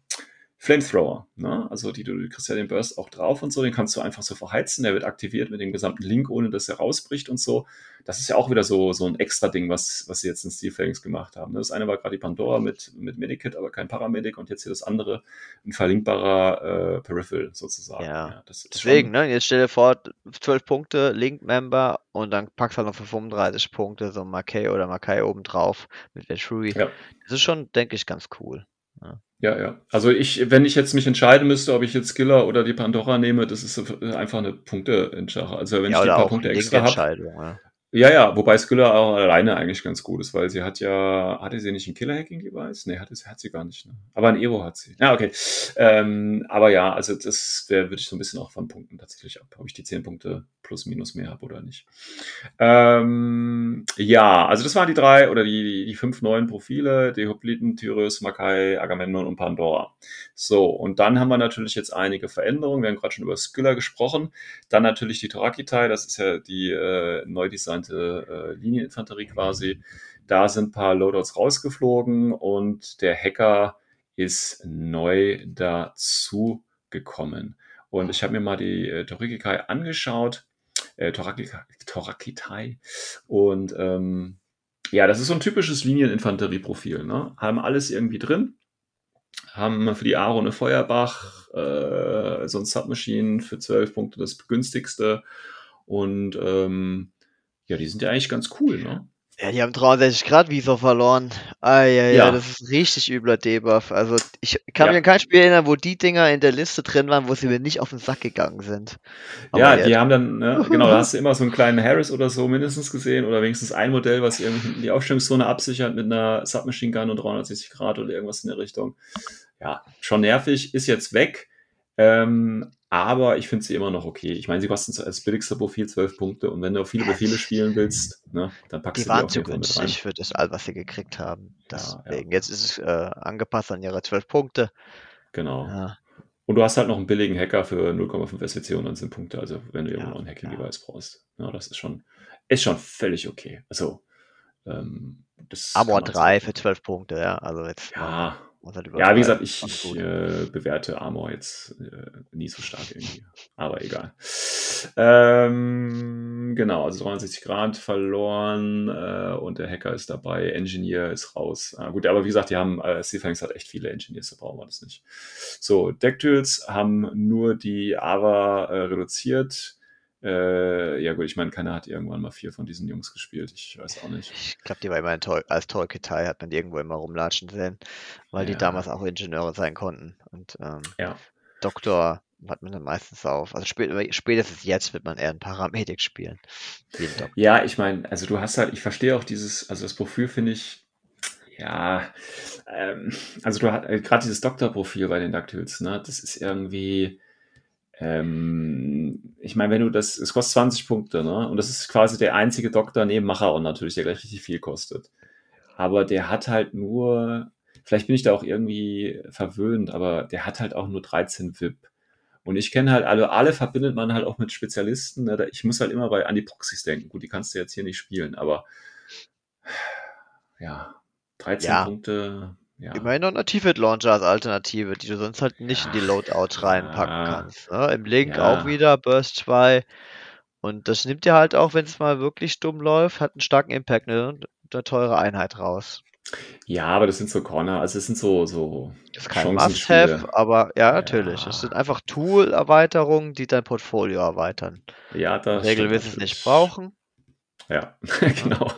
Flamethrower. Ne? Also die, du kriegst ja den Burst auch drauf und so, den kannst du einfach so verheizen, der wird aktiviert mit dem gesamten Link, ohne dass er rausbricht und so. Das ist ja auch wieder so, so ein extra Ding, was, was sie jetzt in Steel Flames gemacht haben. Ne? Das eine war gerade die Pandora mit, mit Medikit, aber kein Paramedic und jetzt hier das andere, ein verlinkbarer äh, Peripheral sozusagen. Ja. ist Deswegen, schon, ne, jetzt stell dir vor, 12 Punkte, Link-Member und dann packst du halt noch für 35 Punkte so ein Mackay oder Mackay obendrauf mit Venturi. Ja. Das ist schon, denke ich, ganz cool. Ja, ja. Also ich, wenn ich jetzt mich entscheiden müsste, ob ich jetzt Skiller oder die Pandora nehme, das ist einfach eine Punkte-Sache. Also wenn ja, ich die paar Punkte extra habe. Ja. Ja, ja, wobei Skiller auch alleine eigentlich ganz gut ist, weil sie hat ja, hatte sie nicht ein Killer-Hacking-Device? Nee, hat, hat sie gar nicht. Ne? Aber ein Evo hat sie. Ja, okay. Ähm, aber ja, also das würde ich so ein bisschen auch von Punkten tatsächlich ab, ob ich die 10 Punkte plus minus mehr habe oder nicht. Ähm, ja, also das waren die drei oder die, die, fünf neuen Profile, die Hopliten, Tyrus, Makai, Agamemnon und Pandora. So, und dann haben wir natürlich jetzt einige Veränderungen. Wir haben gerade schon über Skiller gesprochen. Dann natürlich die Torakitai, das ist ja die äh, neu designte äh, Linieninfanterie quasi. Da sind ein paar Loadouts rausgeflogen und der Hacker ist neu dazu gekommen. Und ich habe mir mal die äh, Torakitai angeschaut. Äh, Torakitai. Und ähm, ja, das ist so ein typisches Linieninfanterieprofil. Ne? Haben alles irgendwie drin haben für die Aro eine Feuerbach, äh, so ein Submachine für 12 Punkte das günstigste. Und ähm, ja, die sind ja eigentlich ganz cool, ne? Ja, die haben 63 Grad Visor verloren. Ah, ja, ja, Ja. das ist ein richtig übler Debuff. Also ich kann Ja. mich an kein Spiel erinnern, wo die Dinger in der Liste drin waren, wo sie mir nicht auf den Sack gegangen sind. Aber ja, die haben dann, ne, genau, da hast du immer so einen kleinen Harris oder so mindestens gesehen oder wenigstens ein Modell, was irgendwie die Aufstellungszone absichert mit einer Submachine Gun und 360 Grad oder irgendwas in der Richtung. Ja, schon nervig, ist jetzt weg. Ähm, aber ich finde sie immer noch okay. Ich meine, sie kosten als billigster Profil 12 Punkte und wenn du auf viele Befehle spielen willst, ne, dann packst Die du die waren zu günstig für das All, was sie gekriegt haben. Ja, ja. Deswegen, jetzt ist es äh, angepasst an ihre 12 Punkte. Genau. Ja, Und du hast halt noch einen billigen Hacker für 0,5 SWC und 19 Punkte, also wenn du irgendwo Ja, noch ein ja. Hacking-Device brauchst. Ja, das ist schon, ist schon völlig okay. Also, ähm, das man 3 so- für 12 Punkte, ja. Also jetzt Ja, ja, wie gesagt, ich, ich äh, bewerte Armor jetzt äh, nie so stark irgendwie. Aber egal. Ähm, genau, also 63 Grad verloren äh, und der Hacker ist dabei, Engineer ist raus. Ah, gut, aber wie gesagt, die haben, äh, Seafangs hat echt viele Engineers, da brauchen wir das nicht. So, Decktools haben nur die Ava äh, reduziert. Äh, ja gut, ich meine, keiner hat irgendwann mal vier von diesen Jungs gespielt. Ich weiß auch nicht. Ich glaube, die war immer Tol als Tolketei, hat man die irgendwo immer rumlatschen sehen, weil die Ja. damals auch Ingenieure sein konnten. Und ähm, Ja. Doktor hat man dann meistens auf. Also spät, spätestens jetzt wird man eher ein Paramedik spielen. Ja, ich meine, also du hast halt, ich verstehe auch dieses, also das Profil finde ich, ja, ähm, also du hast äh, gerade dieses Doktorprofil bei den Dactyls, ne, das ist irgendwie, ähm, ich meine, wenn du das, es kostet 20 Punkte, ne, und das ist quasi der einzige Doktor neben Macher natürlich, der gleich richtig viel kostet. Aber der hat halt nur, vielleicht bin ich da auch irgendwie verwöhnt, aber der hat halt auch nur 13 VIP. Und ich kenne halt alle, alle verbindet man halt auch mit Spezialisten. Ne? Ich muss halt immer bei an die Proxys denken. Gut, die kannst du jetzt hier nicht spielen, aber ja, 13 Ja. Punkte, ja. Immerhin noch eine Tifit Launcher als Alternative, die du sonst halt nicht in die Loadout reinpacken Ja. kannst. Ne? Im Link Ja. auch wieder, Burst 2. Und das nimmt dir halt auch, wenn es mal wirklich dumm läuft, hat einen starken Impact, ne? Eine teure Einheit raus. Ja, aber das sind so Corner, also es sind so, so Das ist kein. Must-Have, aber ja, natürlich. Ja. Es sind einfach Tool-Erweiterungen, die dein Portfolio erweitern. Ja, In das der Regel du es nicht brauchen. Ja, genau.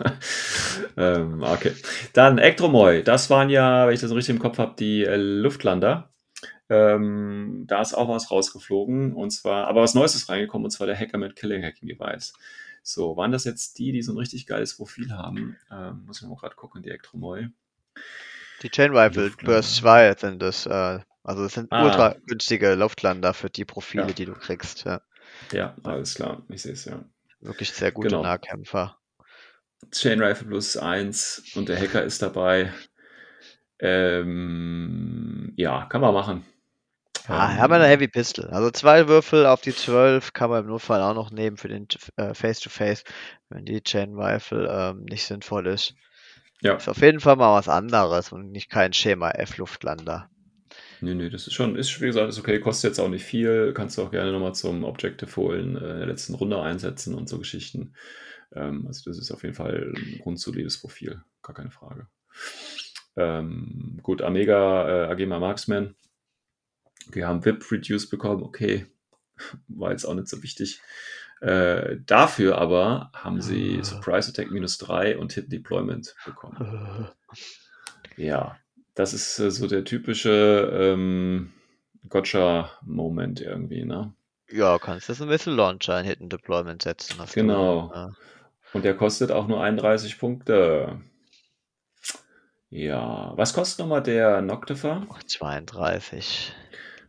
ähm, okay. Dann Ektromoy. Das waren ja, wenn ich das richtig im Kopf habe, die äh, Luftlander. Ähm, da ist auch was rausgeflogen und zwar, aber was Neues ist reingekommen und zwar der Hacker mit Killing Hacking Device. So, waren das jetzt die, die so ein richtig geiles Profil haben? Ähm, muss ich mal gerade gucken, die Ektromoy. Die Chain Rifle Luftlander. Burst 2 sind das, äh, also es sind Ah. ultra günstige Luftlander für die Profile, Ja. die du kriegst. Ja. Ja, alles klar, ich sehe es ja. Wirklich sehr gute Genau. Nahkämpfer. Chain Rifle plus 1 und der Hacker ist dabei. Ähm, ja, kann man machen. Ah, Ähm, haben wir eine Heavy Pistol. Also zwei Würfel auf die 12 kann man im Notfall auch noch nehmen für den äh, Face-to-Face, wenn die Chain Rifle ähm, nicht sinnvoll ist. Ja, Ist auf jeden Fall mal was anderes und nicht kein Schema F-Luftlander. Nee, nee, das ist schon, ist wie gesagt, ist okay, kostet jetzt auch nicht viel. Kannst du auch gerne nochmal zum Objective holen, äh, in der letzten Runde einsetzen und so Geschichten. Ähm, also das ist auf jeden Fall ein grundsolides Profil, gar keine Frage. Ähm, gut, Amiga, äh, Agema Marksman. Wir haben VIP Reduce bekommen, okay, war jetzt auch nicht so wichtig. Äh, dafür aber haben sie Surprise Attack minus 3 und Hit Deployment bekommen. Ja, das ist äh, so der typische ähm, Gotcha-Moment irgendwie, ne? Ja, kannst das ein bisschen Launcher in Hidden Deployment setzen. hast du, Genau. ja. Und der kostet auch nur 31 Punkte. Ja, was kostet nochmal der Noctifer? Ach, 32.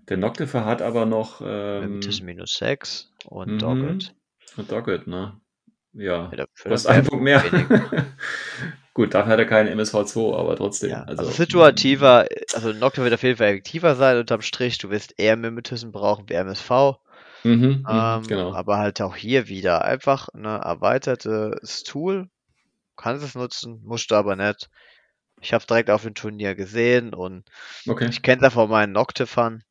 Der Noctifer hat aber noch ähm, minus 6 und mhm. Dogged. und Dogged, ne? Ja, Ja, kostet einen Punkt mehr. Gut, dafür hat er keinen MSV2, aber trotzdem. Ja, also, also situativer, also Nocturne wird auf jeden Fall effektiver sein unterm Strich. Du wirst eher Mimetism brauchen wie MSV. Mhm, mhm, Ähm, genau. aber halt auch hier wieder einfach ein erweitertes Tool. Kannst es nutzen, musst du aber nicht. Ich habe direkt auf dem Turnier gesehen und Okay. ich kenne da von meinen Noctifern.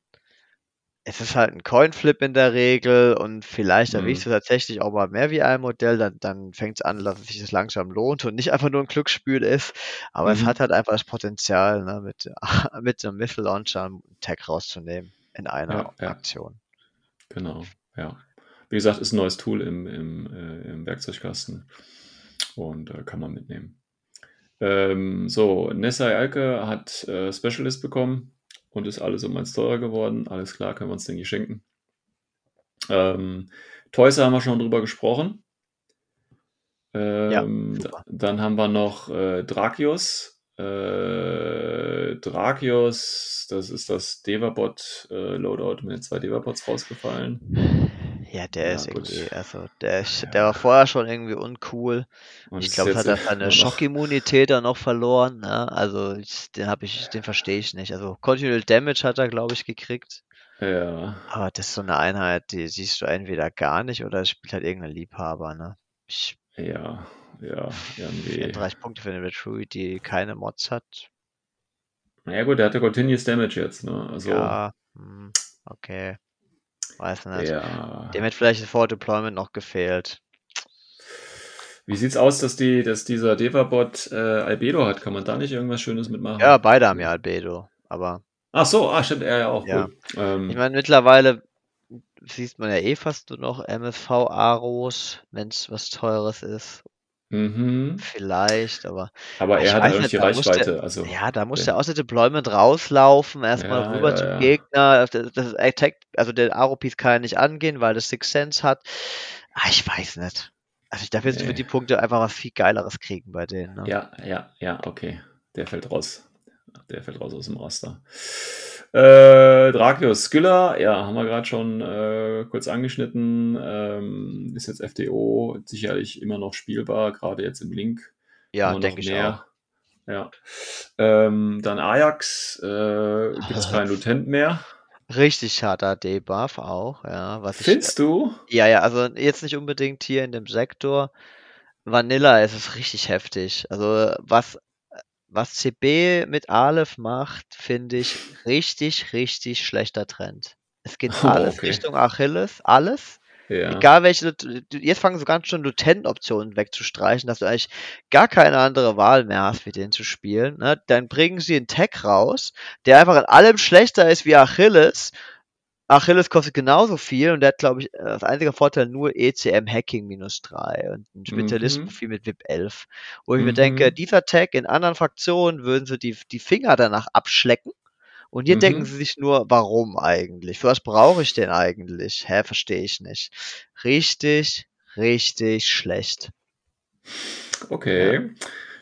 Es ist halt ein Coinflip in der Regel und vielleicht Mhm. erwischst du tatsächlich auch mal mehr wie ein Modell, dann, dann fängt es an, dass es sich das langsam lohnt und nicht einfach nur ein Glücksspiel ist. Aber es Mhm. hat halt einfach das Potenzial, ne, mit, mit so einem Missile Launcher einen Tag rauszunehmen in einer Ja, ja. Aktion. Genau, ja. Wie gesagt, ist ein neues Tool im, im, äh, im Werkzeugkasten und äh, kann man mitnehmen. Ähm, so, Nessai Alke hat äh, Specialist bekommen und ist alles um eins teurer geworden. Alles klar, können wir uns, ich, schenken. Ähm, Toys haben wir schon drüber gesprochen. Ähm, da- dann haben wir noch äh, Drakios. Äh, Drakios, das ist das Devabot äh, Loadout mit den zwei Devabots rausgefallen. Ja, der Ja, ist gut. irgendwie, also der, Ja. der war vorher schon irgendwie uncool. Und Ich glaube, hat er seine Schockimmunität dann noch verloren. Ne? Also ich, den habe ich, den verstehe ich nicht. Also Continual Damage hat er, glaube ich, gekriegt. Ja, Aber das ist so eine Einheit, die siehst du entweder gar nicht oder es spielt halt irgendein Liebhaber. Ne? Ich, ja, ja, irgendwie. 34 Punkte für eine Retreat, die keine Mods hat. Na ja, gut, der hatte Continuous Damage jetzt, ne? Also, Ja, hm, okay. Weiß nicht. ja. Dem hätte vielleicht das Forward Deployment noch gefehlt. Wie sieht's aus, dass die, dass dieser Devabot äh, Albedo hat? Kann man da nicht irgendwas Schönes mitmachen? Ja, beide haben ja Albedo. Aber Ach so, ah, stimmt, er ja auch. Ja. Cool. Ähm, ich meine, mittlerweile siehst man ja eh fast nur noch MSV-Aros, wenn es was Teures ist. Mhm. Vielleicht, aber Aber Ich er hat weiß ja auch nicht, die da der- Reichweite. Also, ja, da muss der- der aus dem Deployment rauslaufen, erstmal Ja, rüber ja, zum ja. Gegner. Das, das Attack, also der Aro-Piece kann ja nicht angehen, weil das Six Sense hat. Ah, ich weiß nicht. Also da wirst du für die Punkte einfach was viel Geileres kriegen bei denen. Ne? Ja, ja, ja, okay. Der fällt raus. Der fällt raus aus dem Raster. Äh, Drakios Skylla, ja, haben wir gerade schon äh, kurz angeschnitten. Ähm, ist jetzt FDO sicherlich immer noch spielbar, gerade jetzt im Link. Ja, denke ich auch. Ja. Ähm, dann Ajax, äh, gibt es keinen Lutent mehr. Richtig harter Debuff auch, ja. Was ich, Findest du? Ja, ja, also jetzt nicht unbedingt hier in dem Sektor. Vanilla ist es richtig heftig. Also was, was CB mit Aleph macht, finde ich richtig, richtig schlechter Trend. Es geht Oh, alles okay. Richtung Achilles, alles. Ja. Egal welche, jetzt fangen so ganz schon Lieutenant-Optionen wegzustreichen, dass du eigentlich gar keine andere Wahl mehr hast, wie den zu spielen. Ne? Dann bringen sie einen Tag raus, der einfach in allem schlechter ist wie Achilles. Achilles kostet genauso viel und der hat, glaube ich, äh, als einziger Vorteil nur ECM Hacking minus 3 und ein Spezialistenprofil mit VIP 11. Wo ich mir Mhm. denke, dieser Tag in anderen Fraktionen würden sie die, die Finger danach abschlecken. Und hier Mhm. denken sie sich nur, warum eigentlich? Für was brauche ich den eigentlich? Hä, verstehe ich nicht. Richtig, richtig schlecht. Okay.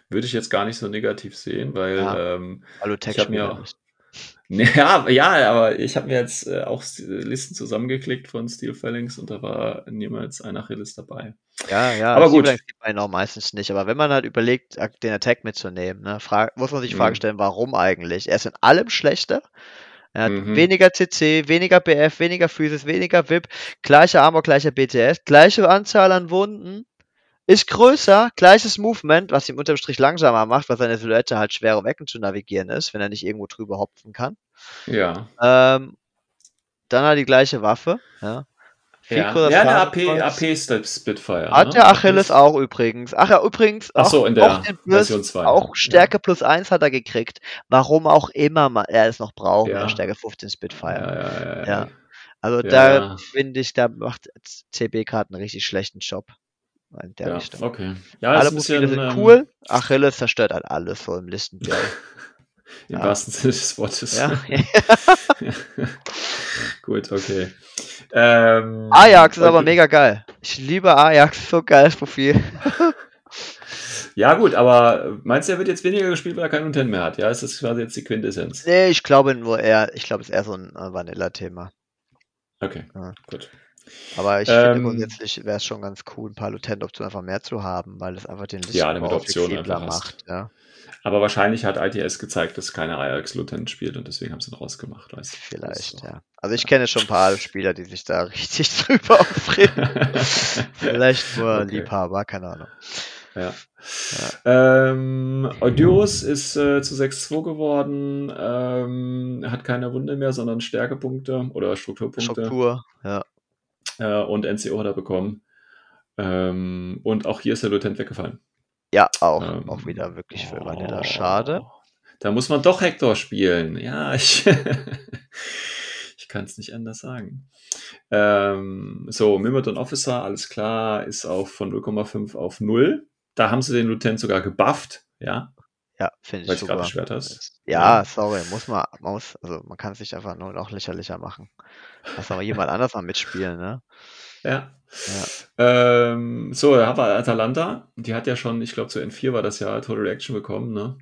Würde ich jetzt gar nicht so negativ sehen, weil Ja. ähm, Hallo Ich hab Tech-Spieler mir- nicht. Ja, ja, aber ich habe mir jetzt äh, auch S- Listen zusammengeklickt von Steel Phalanx und da war niemals ein Achilles dabei. Ja, ja, Aber gut. Sieht man auch meistens nicht. Aber wenn man halt überlegt, den Attack mitzunehmen, ne, muss man sich Mhm. stellen, warum eigentlich? Er ist in allem schlechter. Er hat Mhm. weniger CC, weniger BF, weniger Physis, weniger VIP, gleicher Armor, gleicher BTS, gleiche Anzahl an Wunden. Ist größer, gleiches Movement, was ihn unterm Strich langsamer macht, weil seine Silhouette halt schwer um Ecken zu navigieren ist, wenn er nicht irgendwo drüber hopfen kann. Ja. Ähm, dann hat er die gleiche Waffe, ja. Ja, größer ja eine AP. AP Spitfire. Hat ne? der Achilles auch übrigens. Ach ja, übrigens Ach auch, so, in der auch, Plus, Version 2. auch Stärke plus 1 hat er gekriegt. Warum auch immer man, er es noch braucht, Ja. ja. Stärke 15 Ja, Spitfire. ja, ja, ja. Ja. Also Ja, da ja. finde ich, da macht CB-Card einen richtig schlechten Job. In der ja, Richtung. okay. Ja, Alle ein bisschen, Profile sind ähm, cool. Achilles zerstört halt alles so im Listenduell. Im Ja. wahrsten Sinne des Wortes. ja. Gut, okay. Ähm, Ajax ist aber mega geil. Ich liebe Ajax, so geiles Profil. Ja, gut, aber meinst du, er wird jetzt weniger gespielt, weil er keinen Intent mehr hat? Ja, ist das quasi jetzt die Quintessenz? Nee, ich glaube nur eher, ich glaube, es ist eher so ein äh, Vanilla-Thema. Okay, Ja. gut. Aber ich Ähm, finde grundsätzlich wäre es schon ganz cool, ein paar Lutent-Optionen einfach mehr zu haben, weil es einfach den Ja, Optionen flexibler einfach hast. macht. Ja, Aber wahrscheinlich hat ITS gezeigt, dass keine Ajax-Lutent spielt und deswegen haben sie ihn rausgemacht. Weißt du? vielleicht, So. ja. Also ich kenne schon ein paar Spieler, die sich da richtig drüber aufregen. Vielleicht nur Okay. Liebhaber, keine Ahnung. Ja. Ähm, Odyrus ist äh, zu 6-2 geworden, ähm, hat keine Wunde mehr, sondern Stärkepunkte oder Strukturpunkte. Struktur, ja. Äh, und NCO hat er bekommen. Ähm, und auch hier ist der Lutent weggefallen. Ja, auch, Ähm, auch wieder wirklich für oh, Vanilla. Schade. Da muss man doch Hector spielen. Ja, ich, ich kann es nicht anders sagen. Ähm, so, Mimodon Officer, alles klar, ist auch von 0,5 auf 0. Da haben sie den Lutent sogar gebufft, ja, Ja, finde weil ich ich gerade super. beschwert hast. Ja, sorry, muss man, muss, also man kann es sich einfach nur noch lächerlicher machen. Lass mal jemand anders mal mitspielen, ne? Ja. Ähm, so, da haben wir Atalanta. Die hat ja schon, ich glaube, zu N4 war das ja Total Reaction bekommen, ne?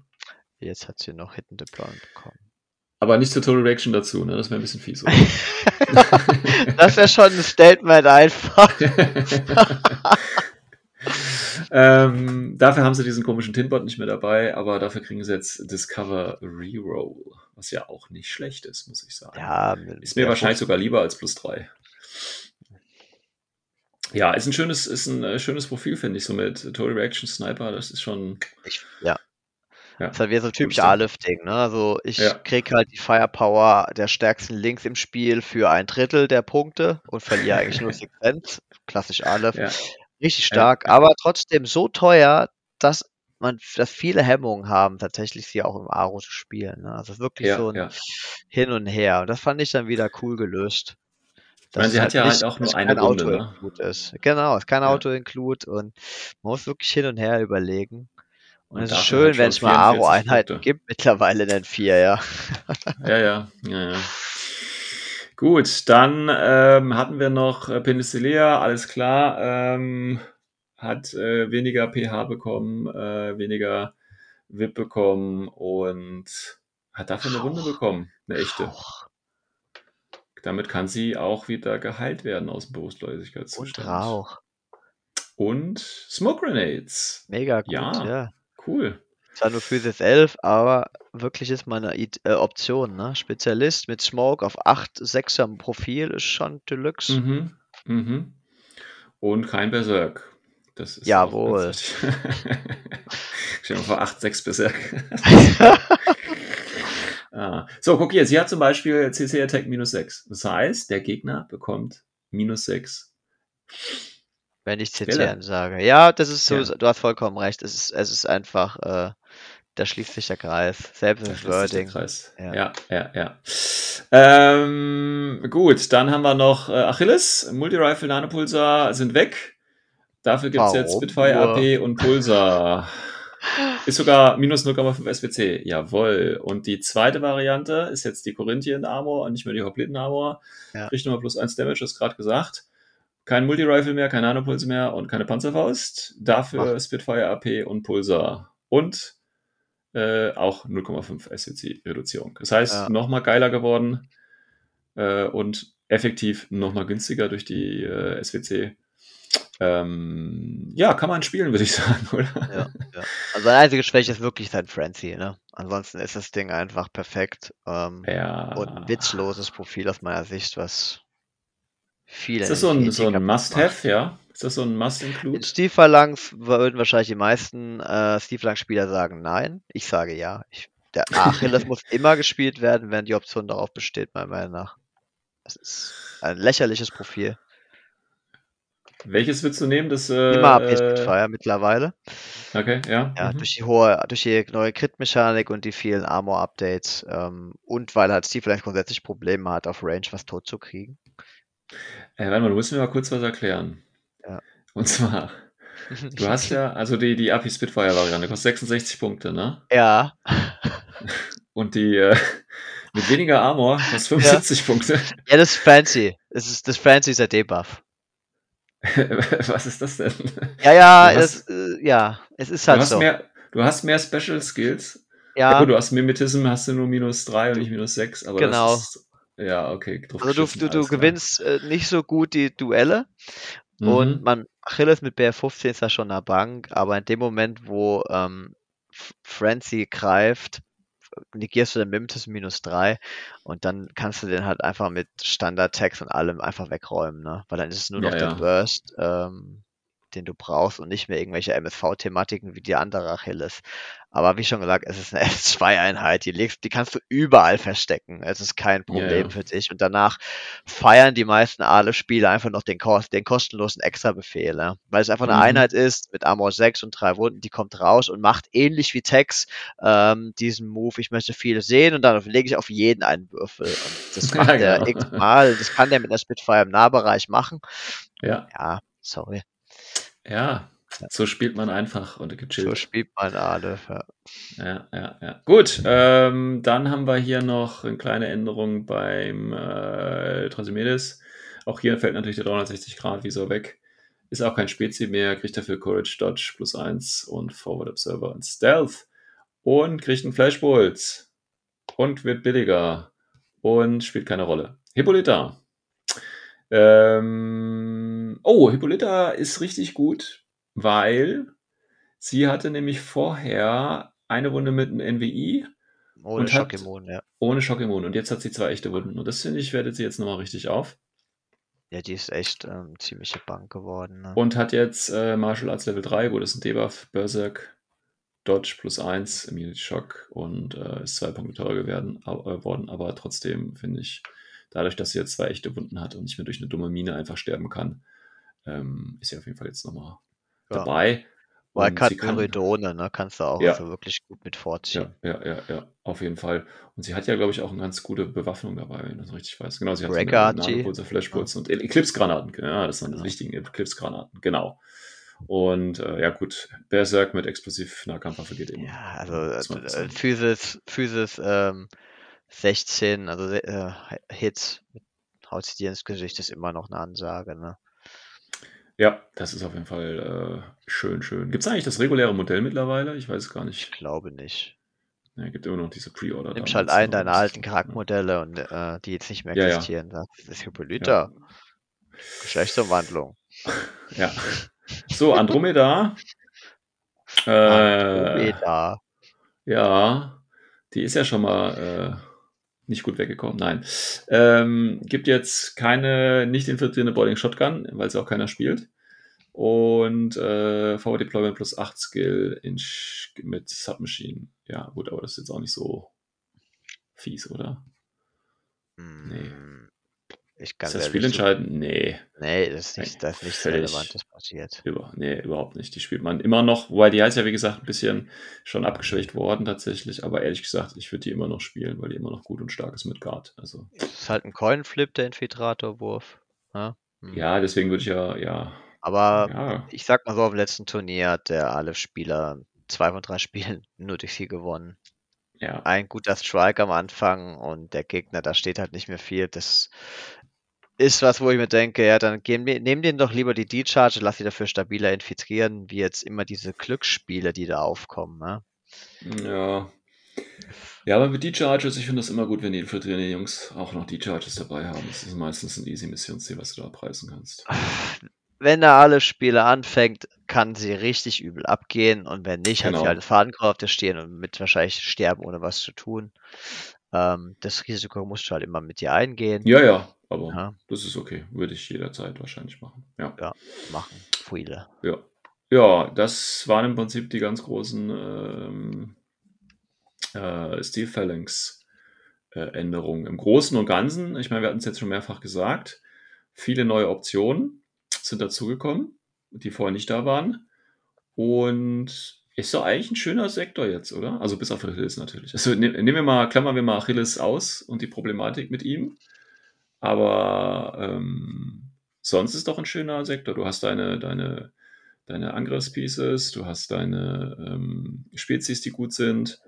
Jetzt hat sie noch Hidden Deployment bekommen. Aber nicht zur Total Reaction dazu, ne? Das wäre ein bisschen fies. Das wäre schon ein Statement einfach. ähm, dafür haben sie diesen komischen Tinbot nicht mehr dabei, aber dafür kriegen sie jetzt Discover Reroll, was ja auch nicht schlecht ist, muss ich sagen. Ja, Ist mir wahrscheinlich sogar lieber als plus 3. Ja, ist ein schönes, ist ein äh, schönes Profil, finde ich, so mit Total Reaction Sniper, das ist schon. Ich, ja. Ja, Das ist halt wieder so typisch Gutes Ding. A-Lifting, ne? Also ich Ja. krieg halt die Firepower der stärksten Links im Spiel für ein Drittel der Punkte und verliere eigentlich nur Sequenz. Klassisch A-Lift. Ja. Richtig stark, aber trotzdem so teuer, dass man, dass viele Hemmungen haben, tatsächlich sie auch im Aro zu spielen. Ne? Also wirklich Ja, so ein ja. Hin und Her. Und das fand ich dann wieder cool gelöst. Ich meine, sie hat es ja halt nicht- auch nur kein Runde, ne? Ist. Genau, es ist kein Ja. Auto-Include und man muss wirklich hin und her überlegen. Und, Und es ist schön, halt wenn es mal 44 Aro-Einheiten gibt, mittlerweile in den vier, ja. Ja, ja, ja, ja. Gut, dann ähm, hatten wir noch äh, Penicillea, alles klar. Ähm, hat äh, weniger pH bekommen, äh, weniger VIP bekommen und hat dafür eine Wunde Rauch. bekommen, eine echte. Damit kann sie auch wieder geheilt werden aus dem und Bewusstlosigkeitszustand. Rauch. Und Smoke Grenades. Mega gut, Ja. ja. Cool. Zwar nur Physis 11, aber wirklich ist mal eine äh, Option, ne? Spezialist mit Smoke auf 8, 6 am Profil ist schon Deluxe. Mhm. Mhm. Und kein Berserk. Das ist Jawohl. Stell dir mal vor, 8, 6 Berserk. ah. So, guck hier, sie hat zum Beispiel CC Attack minus 6. Das heißt, der Gegner bekommt minus 6. Wenn ich. CCN sage. Ja, das ist so, Ja. du hast vollkommen recht. Es ist, es ist einfach, äh, da schließt sich der Kreis. Selbst im Wording. Kreis. Ja. Ja, ja, ja. Ähm, gut, dann haben wir noch äh, Achilles, Multi-Rifle, Nanopulsar sind weg. Dafür gibt es jetzt Spitfire? AP und Pulsar. Ist sogar minus 0,5 SWC. Jawohl. Und die zweite Variante ist jetzt die Corinthian Armor und nicht mehr die Hopliten Armor. Ja. Kriegt nochmal plus 1 Damage, hast gerade gesagt. Kein Multi-Rifle mehr, kein Nanopulse mehr und keine Panzerfaust. Dafür Ach. Spitfire AP und Pulsar. Und äh, auch 0,5 SWC-Reduzierung. Das heißt, Ja. nochmal geiler geworden äh, und effektiv nochmal günstiger durch die äh, SWC. Ähm, ja, kann man spielen, würde ich sagen, oder? Ja, ja. Also seine einzige Schwäche ist wirklich sein Frenzy, ne? Ansonsten ist das Ding einfach perfekt. Ähm, Ja. und ein witzloses Profil aus meiner Sicht, was viele. Ist das so ein, so ein Must-Have, ja? Ist das so ein In Must-Include? Stiefphalanx würden wahrscheinlich die meisten äh, Stiefphalanx-Spieler sagen nein. Ich sage ja. Ich, der Achilles muss immer gespielt werden, wenn die Option darauf besteht, meiner Meinung nach. Das ist ein lächerliches Profil. Welches willst du nehmen? Das, äh, Immer AP äh, Spitfire mittlerweile. okay, ja. Ja, mhm. durch die hohe, durch die neue Crit-Mechanik und die vielen Armor-Updates ähm, und weil halt Stiefphalanx grundsätzlich Probleme hat, auf Range was tot zu kriegen. Äh, warte mal, du musst mir mal kurz was erklären. Ja. Und zwar, du hast ja, also die, die API Spitfire-Variante kostet 66 Punkte, ne? ja, Und die äh, mit weniger Armor kostet 75 Punkte. ja, das ist fancy. Das ist das fancy ist der Debuff. was ist das denn? Ja, ja, Du es, äh, ja, es ist Du halt hast, so. mehr, du hast mehr Special Skills. Ja, Ja, gut, du hast Mimetism, hast du nur minus 3 und nicht minus 6, aber Genau. das ist. Ja, okay. also du, du, du klar. gewinnst äh, nicht so gut die Duelle und Mhm. man Achilles mit BR15 ist da schon eine Bank, aber in dem Moment, wo ähm, Frenzy greift, negierst du den Mimetism minus 3 und dann kannst du den halt einfach mit Standard-Tags und allem einfach wegräumen, ne? Weil dann ist es nur noch Ja, der. Burst, ähm, den du brauchst und nicht mehr irgendwelche MSV-Thematiken wie die andere Achilles. Aber wie schon gesagt, es ist eine S2-Einheit, die, legst, die kannst du überall verstecken. Es ist kein Ja, Problem ja. für dich. Und danach feiern die meisten Aale-Spieler einfach noch den, Kost, den kostenlosen Extra-Befehl, ne? weil es einfach eine Mhm. Einheit ist mit Armor 6 und drei Wunden, die kommt raus und macht ähnlich wie Tex ähm, diesen Move, ich möchte viele sehen und dann lege ich auf jeden einen Würfel. Und das Ja, macht er genau. x-mal. Das kann der mit einer Spitfire im Nahbereich machen. Ja, Ja, sorry. Ja. So spielt man einfach und So gechillt. spielt man Aale. Ja. Ja, ja, ja. Gut, ähm, dann haben wir hier noch eine kleine Änderung beim äh, Trasimedes. Auch hier fällt natürlich der 360 Grad Visor weg. Ist auch kein Spezi mehr, kriegt dafür Courage Dodge plus 1 und Forward Observer und Stealth. Und kriegt einen Flashbolt. Und wird billiger. Und spielt keine Rolle. Hippolyta. Ähm, oh, Hippolyta ist richtig gut, weil sie hatte nämlich vorher eine Wunde mit einem NWI Ohne Schockimmun, ja. ohne Schockimmun. Und jetzt hat sie zwei echte Wunden. Und das finde ich, wertet sie jetzt nochmal richtig auf. Ja, die ist echt ähm, ziemliche Bank geworden. Ne? Und hat jetzt äh, Martial Arts Level 3, wo das ein Debuff, Berserk, Dodge plus 1, Immunity Shock und äh, ist zwei Punkte teurer geworden, äh, worden. Aber trotzdem finde ich, dadurch, dass sie jetzt zwei echte Wunden hat und nicht mehr durch eine dumme Mine einfach sterben kann, ähm, ist sie auf jeden Fall jetzt nochmal Ja. dabei. Kann- Pyridone, ne, kannst du auch Ja. also wirklich gut mit vorziehen. Ja, ja, ja, ja, auf jeden Fall. Und sie hat ja, glaube ich, auch eine ganz gute Bewaffnung dabei, wenn ich das richtig weiß. Genau, sie hat Breaker Flashpulse und Eclipse-Granaten. Ja, das sind Genau. die wichtigen Eclipse-Granaten, genau. Und äh, ja, gut, Berserk mit Explosiv-Nahkampfwaffe geht immer. Ja, also äh, sagen. Physis, Physis ähm, 16, also äh, Hits, haut sie dir ins Gesicht, ist immer noch eine Ansage, ne? Ja, das ist auf jeden Fall äh, schön, schön. Gibt es eigentlich das reguläre Modell mittlerweile? Ich weiß es gar Ich nicht. glaube nicht. Ja, gibt immer noch diese Pre-Order. Nimmst halt einen deiner alten so, Charaktermodelle und äh, die jetzt nicht mehr Ja, ja. existieren. Das ist Hippolyta. Geschlechtsumwandlung. Ja. ja. So, Andromeda. Äh, Andromeda. Ja, die ist ja schon mal äh, nicht gut weggekommen. Nein. Ähm, gibt jetzt keine nicht infiltrierende Boarding Shotgun, weil sie auch keiner spielt. Und äh, Forward Deployment plus 8 Skill in mit Submachine. Ja, gut, aber das ist jetzt auch nicht so fies, oder? Hm, Ich ganz ist das ehrlich so- spielentscheidend? Nee, Nee, das ist, nicht, das ist nichts. Relevantes passiert. über, nee, überhaupt nicht. Die spielt man immer noch, wobei die ist ja, wie gesagt, ein bisschen schon abgeschwächt worden tatsächlich. Aber ehrlich gesagt, ich würde die immer noch spielen, weil die immer noch gut und stark ist mit Guard. Also. Es ist halt ein Coinflip, der Infiltratorwurf. Ne? Hm. Ja, deswegen würde ich ja, ja, Aber ja, ich sag mal so, auf dem letzten Turnier hat der alle Spieler zwei von drei Spielen nur durch sie gewonnen. ja, Ein guter Strike am Anfang und der Gegner, da steht halt nicht mehr viel. Das ist was, wo ich mir denke, ja, dann die- nehmen den doch lieber die D-Charge, lass sie dafür stabiler infiltrieren, wie jetzt immer diese Glücksspiele, die da aufkommen. Ne? ja. Ja, aber mit D-Charges, ich finde das immer gut, wenn die infiltrierenden Jungs auch noch D-Charges dabei haben. Das ist meistens ein easy Missionsziel, was du da preisen kannst. Wenn er alle Spiele anfängt, kann sie richtig übel abgehen und wenn nicht, hat Genau. sie halt einen Fadenkreuz auf der Stirn und mit wahrscheinlich sterben, ohne was zu tun. Ähm, das Risiko musst du halt immer mit dir eingehen. Ja, ja, aber Ja. das ist okay. Würde ich jederzeit wahrscheinlich machen. Ja. Ja, machen viele. Ja. Ja, das waren im Prinzip die ganz großen ähm, äh, Steel Phalanx äh, Änderungen. Im Großen und Ganzen, ich meine, wir hatten es jetzt schon mehrfach gesagt, viele neue Optionen sind dazugekommen, die vorher nicht da waren. Und ist doch eigentlich ein schöner Sektor jetzt, oder? Also bis auf Achilles natürlich. Also ne, nehmen wir mal, klammern wir mal Achilles aus und die Problematik mit ihm. Aber ähm, sonst ist doch ein schöner Sektor. Du hast deine, deine, deine Angriffspieces, du hast deine ähm, Spezies, die gut sind.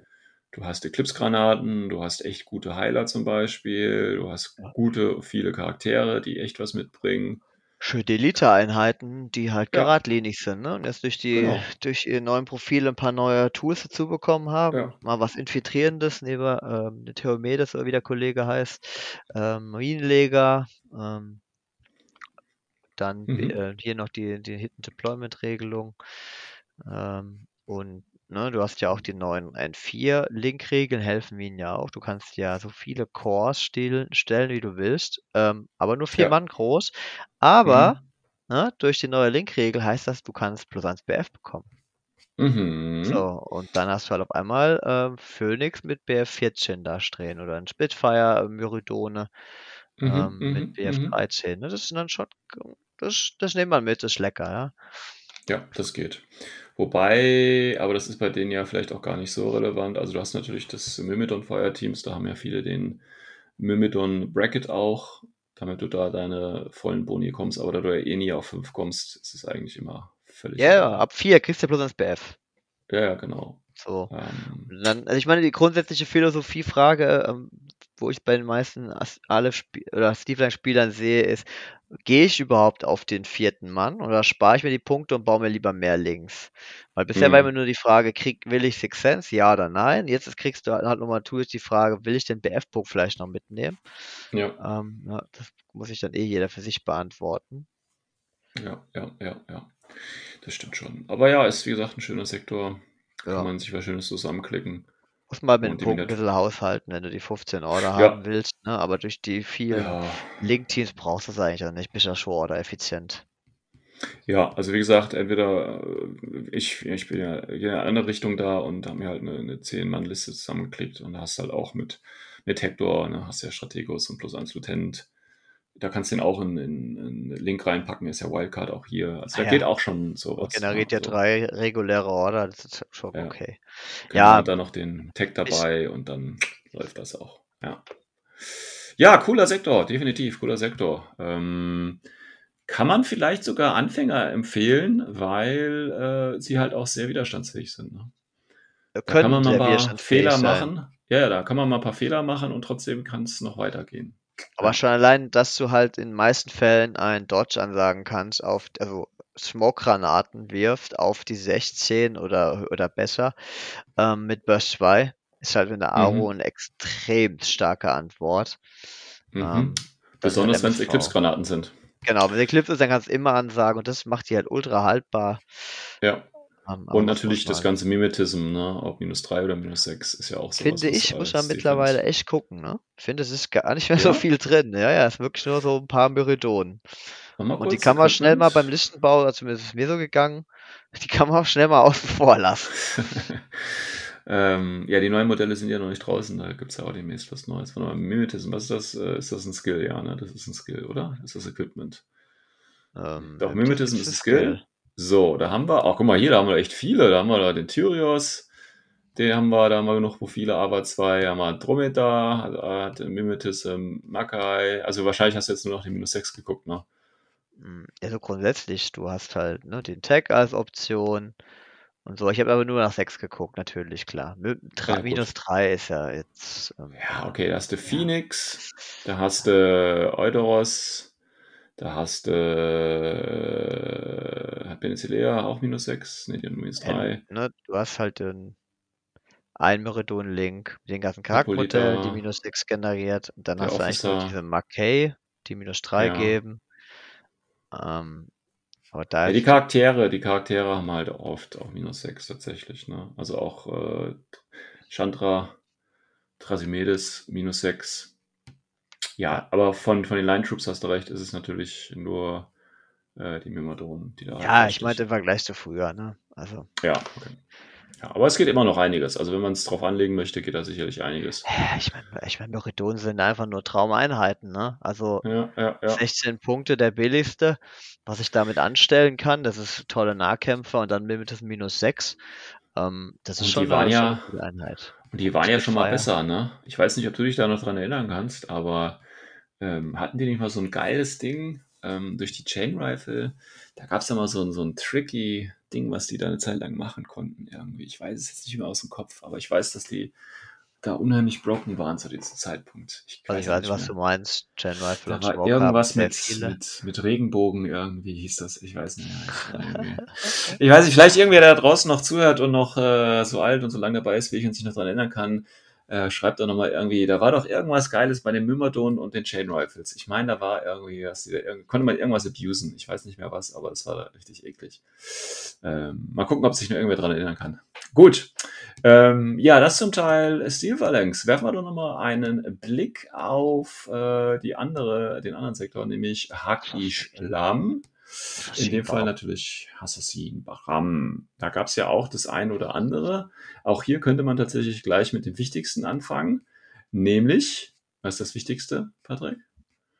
Du hast Eclipse-Granaten, du hast echt gute Heiler zum Beispiel, du hast gute, viele Charaktere, die echt was mitbringen. Schöne Elite-Einheiten, die halt Ja. geradlinig sind, ne? Und jetzt durch die Genau. durch ihre neuen Profile ein paar neue Tools dazu bekommen haben. Ja. Mal was Infiltrierendes neben ähm, der Theomedes oder wie der Kollege heißt. Ähm, Minenleger, ähm, dann Mhm. äh, hier noch die, die Hidden Deployment-Regelung. Ähm, und ne, du hast ja auch die neuen N4-Link-Regeln, helfen ihnen ja auch. Du kannst ja so viele Cores stehlen, stellen, wie du willst, ähm, aber nur vier Ja. Mann groß. Aber Mhm. ne, durch die neue Link-Regel heißt das, du kannst plus 1 BF bekommen. Mhm. So, und dann hast du halt auf einmal ähm, Phoenix mit BF 14 da stehen oder ein Spitfire, äh, Myridone Mhm, ähm, mit mhm, BF mhm. 13. Ne? Das sind dann schon, das, das nehmen wir mit, das ist lecker, ja. Ja, das geht. Wobei, aber das ist bei denen ja vielleicht auch gar nicht so relevant. Also du hast natürlich das Myrmidon Feuerteams, da haben ja viele den Myrmidon Bracket auch, damit du da deine vollen Boni kommst, aber da du ja eh nie auf 5 kommst, ist es eigentlich immer völlig Ja, ja, egal. ab 4 kriegst du plus 1 BF. Ja, ja, genau. So. Ähm, Dann, also ich meine, die grundsätzliche Philosophiefrage, ähm, wo ich bei den meisten Sp oder Steve-Spielern sehe, ist, gehe ich überhaupt auf den vierten Mann oder spare ich mir die Punkte und baue mir lieber mehr links? Weil bisher war immer Mhm. nur die Frage, krieg, will ich Six Sense, ja oder nein? Jetzt ist, kriegst du halt halt nochmal durch die Frage, will ich den BF-Punkt vielleicht noch mitnehmen? ja, Ähm, ja, das muss sich dann eh jeder für sich beantworten. ja, ja, ja, ja. Das stimmt schon. Aber ja, ist wie gesagt ein schöner Sektor. Kann Ja. man sich was Schönes zusammenklicken. Muss mal mit die Punkten ein bisschen haushalten, wenn du die 15 Order haben willst, ne? Aber durch die vielen. Link-Teams brauchst du es eigentlich auch nicht. Bist ja schon Order effizient. Ja, also wie gesagt, entweder äh, ich, ich bin ja in eine andere Richtung da und habe mir halt eine, eine 10-Mann-Liste zusammengeklickt und da hast halt auch mit, mit Hector, ne, hast ja Strategos und plus 1 Lieutenant. Da kannst du den auch in, in, Link reinpacken, ist ja Wildcard auch hier. Also Ah da ja. geht auch schon sowas. Ne? generiert ja Also, drei reguläre Order, das ist schon ja, okay. genau, Ja, und dann noch den Tech ich, dabei und dann läuft das auch. Ja. Ja, cooler Sektor, definitiv, cooler Sektor. Ähm, kann man vielleicht sogar Anfänger empfehlen, weil äh, sie halt auch sehr widerstandsfähig sind. Ne? Da kann man mal ein paar Fehler sein. machen. Ja, ja, da kann man mal ein paar Fehler machen und trotzdem kann es noch weitergehen. Aber schon allein, dass du halt in den meisten Fällen einen Dodge ansagen kannst, auf, also Smoke-Granaten wirft auf die 16 oder, oder besser ähm, mit Burst 2, ist halt mit der Aro mhm. eine extrem starke Antwort. Mhm. Ähm, Besonders wenn es. Eclipse-Granaten sind. Genau, wenn Clip ist, dann kannst du immer ansagen und das macht die halt ultra haltbar. Ja. Aber Und natürlich das ganze Mimetism, ne? Ob minus 3 oder minus 6 ist ja auch sowas, Finde ich, muss man mittlerweile Defense. echt gucken, ne? Ich finde, es ist gar nicht mehr so Ja? viel drin. Ja, ja, es ist wirklich nur so ein paar Myridonen. Und die kann man schnell mal beim. Listenbau, also zumindest ist es mir so gegangen, die kann man auch schnell mal außen vor lassen. ähm, ja, die neuen Modelle sind ja noch nicht draußen, da gibt es ja auch demnächst was Neues. Warte mal, Mimetism, was ist das? Äh, Ist das ein Skill? Ja, ne? Das ist ein Skill, oder? Ist das Equipment? Ähm, Doch, Mimetism ist ein Skill. Skill. So, da haben wir, ach guck mal, hier, da haben wir echt viele. Da haben wir da den Tyrios, den haben wir, da haben wir genug Profile, aber zwei haben wir Andromeda, hat, hat Mimetism, Makai. Also wahrscheinlich hast du jetzt nur noch den minus 6 geguckt, ne? Mm, Ja, so grundsätzlich, du hast halt ne, den Tag als Option und so. Ich habe aber nur nach 6 geguckt, natürlich, klar. Drei- Ja, Minus gut. 3 ist ja jetzt, ähm, Ja, okay, da hast du ja. Phoenix, da hast du Eudoros, da hast du äh, hat Penicillea auch minus 6, ne, die hat minus En, 3. ne, du hast halt den mit den ganzen Charaktermodellen, die minus 6 generiert. Und dann hast du eigentlich nur diese Officer, Marquet, die minus 3 ja. geben. Ähm, aber da Ja, die Charaktere, die Charaktere haben halt oft auch minus 6 tatsächlich, ne? Also auch äh, Chandra Trasimedes minus 6. Ja, aber von, von den Line Troops hast du recht, ist es natürlich nur äh, die Mimodon, die da. Ja, ich meinte im Vergleich zu früher, ne? Also. Ja, okay. Ja, aber es geht immer noch einiges. Also wenn man es drauf anlegen möchte, geht da sicherlich einiges. Ich meine, ich mein, Meridonen sind einfach nur Traumeinheiten, ne? Also Ja, ja, ja. 16 Punkte der billigste. Was ich damit anstellen kann, das ist tolle Nahkämpfer und dann mit minus 6. Ähm, das ist Und schon die waren eine ja- Einheit. Und die waren ja schon mal besser, ne? Ich weiß nicht, ob du dich da noch dran erinnern kannst, aber ähm, hatten die nicht mal so ein geiles Ding ähm, durch die Chain Rifle? Da gab es ja mal so ein, so ein tricky Ding, was die da eine Zeit lang machen konnten irgendwie. Ich weiß es jetzt nicht mehr aus dem Kopf, aber ich weiß, dass die da unheimlich broken waren zu diesem Zeitpunkt. Ich Also ich weiß was mehr. du meinst. Chain Rifle Da war irgendwas mit, mit, mit Regenbogen irgendwie hieß das. Ich weiß nicht. Ich, weiß nicht, vielleicht irgendwer, der da draußen noch zuhört und noch äh, so alt und so lange dabei ist, wie ich und sich noch dran erinnern kann, äh, schreibt doch nochmal irgendwie, da war doch irgendwas Geiles bei den Myrmidon und den Chain Rifles. Ich meine, da war irgendwie, was irg- konnte man irgendwas abusen. Ich weiß nicht mehr was, aber es war da richtig eklig. Ähm, mal gucken, ob sich noch irgendwer dran erinnern kann. Gut. Ähm, ja, das zum Teil Steel Phalanx. Werfen wir doch nochmal einen Blick auf äh, die andere, den anderen Sektor, nämlich Haki Schlam. In dem Fall natürlich Assassin Baram. Da gab es ja auch das ein oder andere. Auch hier könnte man tatsächlich gleich mit dem Wichtigsten anfangen. Nämlich, was ist das Wichtigste, Patrick?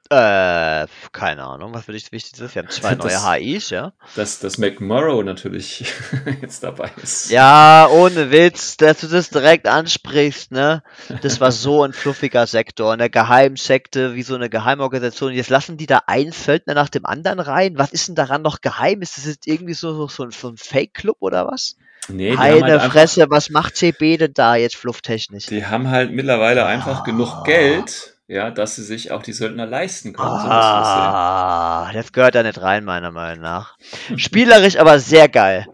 Äh, keine Ahnung, was für dich das Wichtigste ist. Wir haben zwei Das- neue HIs, ja. Dass, dass McMurrow natürlich jetzt dabei ist. Ja, ohne Witz, dass du das direkt ansprichst, ne? Das war so ein fluffiger Sektor, eine Geheimsekte, wie so eine Geheimorganisation. Jetzt lassen die da einen Söldner nach dem anderen rein. Was ist denn daran noch geheim? Ist das jetzt irgendwie so, so, ein, so ein Fake-Club oder was? Nee, Meine halt einfach, Fresse, was macht CB denn da jetzt flufftechnisch? die haben halt mittlerweile einfach Ah. genug Geld, ja, dass sie sich auch die Söldner leisten können. Ah, das gehört da nicht rein, meiner Meinung nach. Spielerisch aber sehr geil.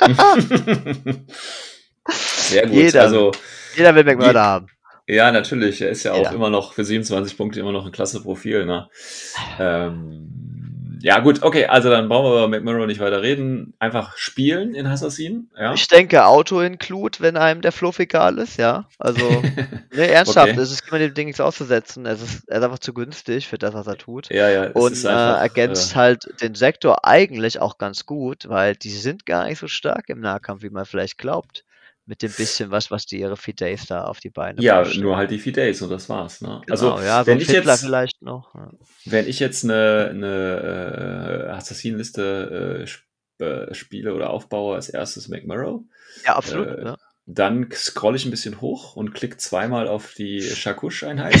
Sehr gut. Jeder. Also, Jeder will McMurder haben. Ja, natürlich. Er ist ja auch Jeder. immer noch für 27 Punkte immer noch ein klasse Profil. Ne? Ähm, ja, gut, okay, also dann brauchen wir über McMurrow nicht weiter reden. Einfach spielen in Assassin. Ja. Ich denke Auto-Include, wenn einem der Fluff egal ist, ja. Also, ne, ernsthaft, Okay. es ist immer dem Ding nichts auszusetzen. Es ist, er ist einfach zu günstig für das, was er tut. ja, ja, es Und äh, einfach, ergänzt halt den Sektor eigentlich auch ganz gut, weil die sind gar nicht so stark im Nahkampf, wie man vielleicht glaubt. Mit dem bisschen was, was die ihre Fidays da auf die Beine ja, pushen. nur halt die Fidays und das war's. Ne? Genau, Also, ja, so wenn ein ich jetzt, vielleicht noch. Ja. wenn ich jetzt eine, eine äh, Assassin-Liste äh, äh, spiele oder aufbaue, als erstes McMurrow, Ja, absolut. Äh, ja. dann scroll ich ein bisschen hoch und klicke zweimal auf die Shakush-Einheit.